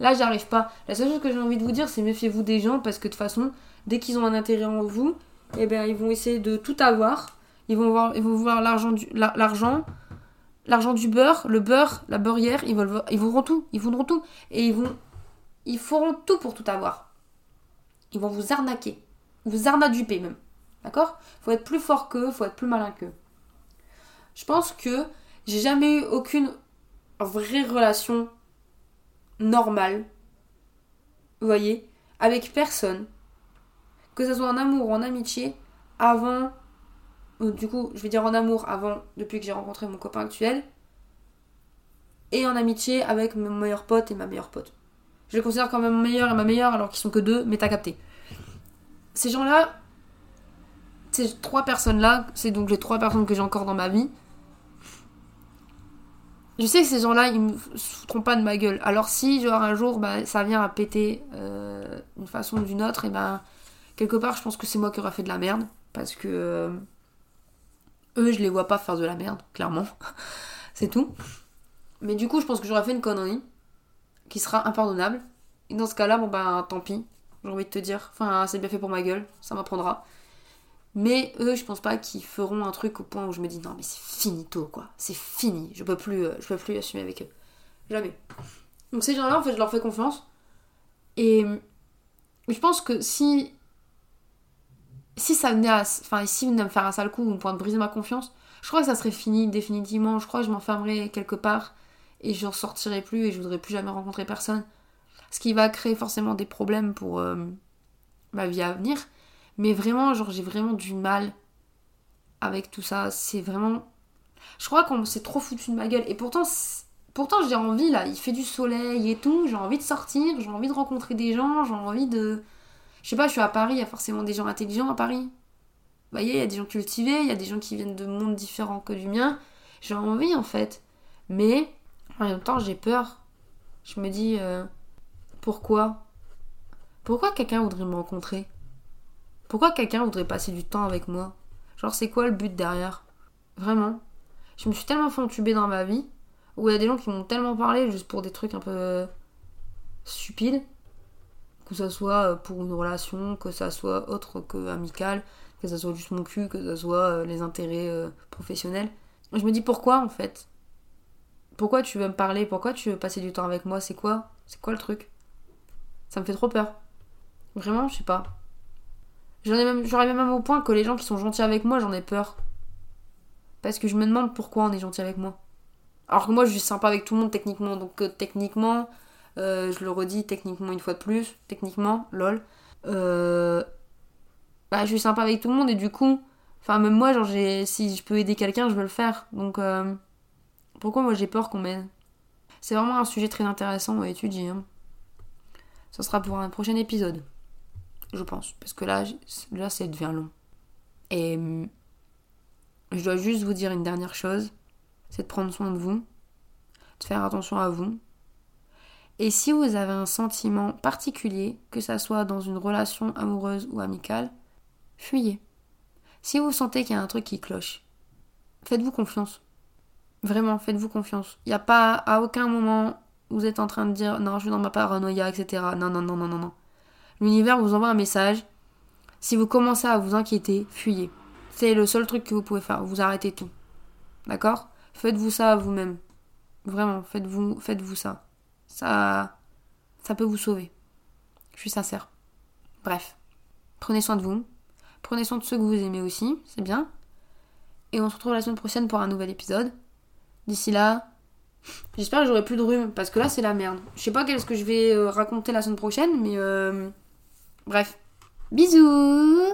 Là, j'arrive pas. La seule chose que j'ai envie de vous dire, c'est méfiez-vous des gens parce que de toute façon, dès qu'ils ont un intérêt en vous, eh bien, ils vont essayer de tout avoir. Ils vont, voir, ils vont vouloir l'argent, l'argent, l'argent du beurre, le beurre, la beurrière, ils, veulent, ils voudront tout, ils voudront tout. Et ils vont, ils feront tout pour tout avoir. Ils vont vous arnaquer, vous arnaduper même. D'accord? Faut être plus fort qu'eux, faut être plus malin qu'eux. Je pense que j'ai jamais eu aucune vraie relation normale, vous voyez, avec personne, que ce soit en amour ou en amitié, avant, du coup, je vais dire en amour avant, depuis que j'ai rencontré mon copain actuel, et en amitié avec mon meilleur pote et ma meilleure pote. Je les considère même mon meilleur et ma meilleure alors qu'ils sont que deux, mais t'as capté. Ces gens-là, ces trois personnes-là, c'est donc les trois personnes que j'ai encore dans ma vie. Je sais que ces gens-là, ils me foutront pas de ma gueule. Alors si, genre un jour, bah, ça vient à péter euh, d'une façon ou d'une autre, et ben quelque part, je pense que c'est moi qui aurais fait de la merde. Parce que euh, eux, je les vois pas faire de la merde, clairement. *laughs* c'est tout. Mais du coup, je pense que j'aurais fait une connerie qui sera impardonnable. Et dans ce cas-là, bon ben tant pis, j'ai envie de te dire. Enfin, c'est bien fait pour ma gueule, ça m'apprendra. Mais eux, je pense pas qu'ils feront un truc au point où je me dis non mais c'est finito quoi, c'est fini, je peux plus, euh, je peux plus assumer avec eux, jamais. Donc ces gens-là, en fait, je leur fais confiance. Et je pense que si si ça venait à, enfin si venait à me faire un sale coup ou point de briser ma confiance, je crois que ça serait fini définitivement. Je crois que je m'enfermerais quelque part et je ressortirai plus et je voudrais plus jamais rencontrer personne. Ce qui va créer forcément des problèmes pour euh, ma vie à venir. Mais vraiment, genre, j'ai vraiment du mal avec tout ça. C'est vraiment. Je crois qu'on s'est trop foutu de ma gueule. Et pourtant, pourtant j'ai envie là. Il fait du soleil et tout. J'ai envie de sortir. J'ai envie de rencontrer des gens. J'ai envie de. Je sais pas, je suis à Paris. Il y a forcément des gens intelligents à Paris. Vous voyez, il y a des gens cultivés. Il y a des gens qui viennent de mondes différents que du mien. J'ai envie en fait. Mais en même temps, j'ai peur. Je me dis. Euh, pourquoi? Pourquoi quelqu'un voudrait me rencontrer? Pourquoi quelqu'un voudrait passer du temps avec moi? Genre, c'est quoi le but derrière? Vraiment? Je me suis tellement fait dans ma vie, où il y a des gens qui m'ont tellement parlé juste pour des trucs un peu stupides, que ça soit euh, pour une relation, que ça soit autre que amical, que ça soit juste mon cul, que ça soit euh, les intérêts euh, professionnels. Je me dis pourquoi en fait? Pourquoi tu veux me parler? Pourquoi tu veux passer du temps avec moi? C'est quoi? C'est quoi le truc? Ça me fait trop peur. Vraiment, je sais pas. J'en ai même, j'aurais même au point que les gens qui sont gentils avec moi, j'en ai peur. Parce que je me demande pourquoi on est gentil avec moi. Alors que moi, je suis sympa avec tout le monde techniquement. Donc euh, techniquement, euh, je le redis techniquement une fois de plus, techniquement, lol. Euh, bah, je suis sympa avec tout le monde et du coup, enfin même moi, genre, j'ai, si je peux aider quelqu'un, je veux le faire. Donc pourquoi moi j'ai peur qu'on m'aide? C'est vraiment un sujet très intéressant à étudier. Hein. Ça sera pour un prochain épisode je pense. Parce que là, là ça devient long. Et hum, je dois juste vous dire une dernière chose, c'est de prendre soin de vous, de faire attention à vous. Et si vous avez un sentiment particulier, que ça soit dans une relation amoureuse ou amicale, fuyez. Si vous sentez qu'il y a un truc qui cloche, faites-vous confiance. Vraiment, faites-vous confiance. Il n'y a pas à aucun moment vous êtes en train de dire non, je suis dans ma paranoïa, etc. Non, non, non, non, non, non. L'univers vous envoie un message. Si vous commencez à vous inquiéter, fuyez. C'est le seul truc que vous pouvez faire. Vous arrêtez tout. D'accord? Faites-vous ça vous-même. Vraiment, faites-vous faites -vous ça. Ça ça peut vous sauver. Je suis sincère. Bref. Prenez soin de vous. Prenez soin de ceux que vous aimez aussi, c'est bien. Et on se retrouve la semaine prochaine pour un nouvel épisode. D'ici là, j'espère que j'aurai plus de rhume parce que là c'est la merde. Je sais pas qu'est-ce que je vais euh, raconter la semaine prochaine, mais euh, Bref. Bisous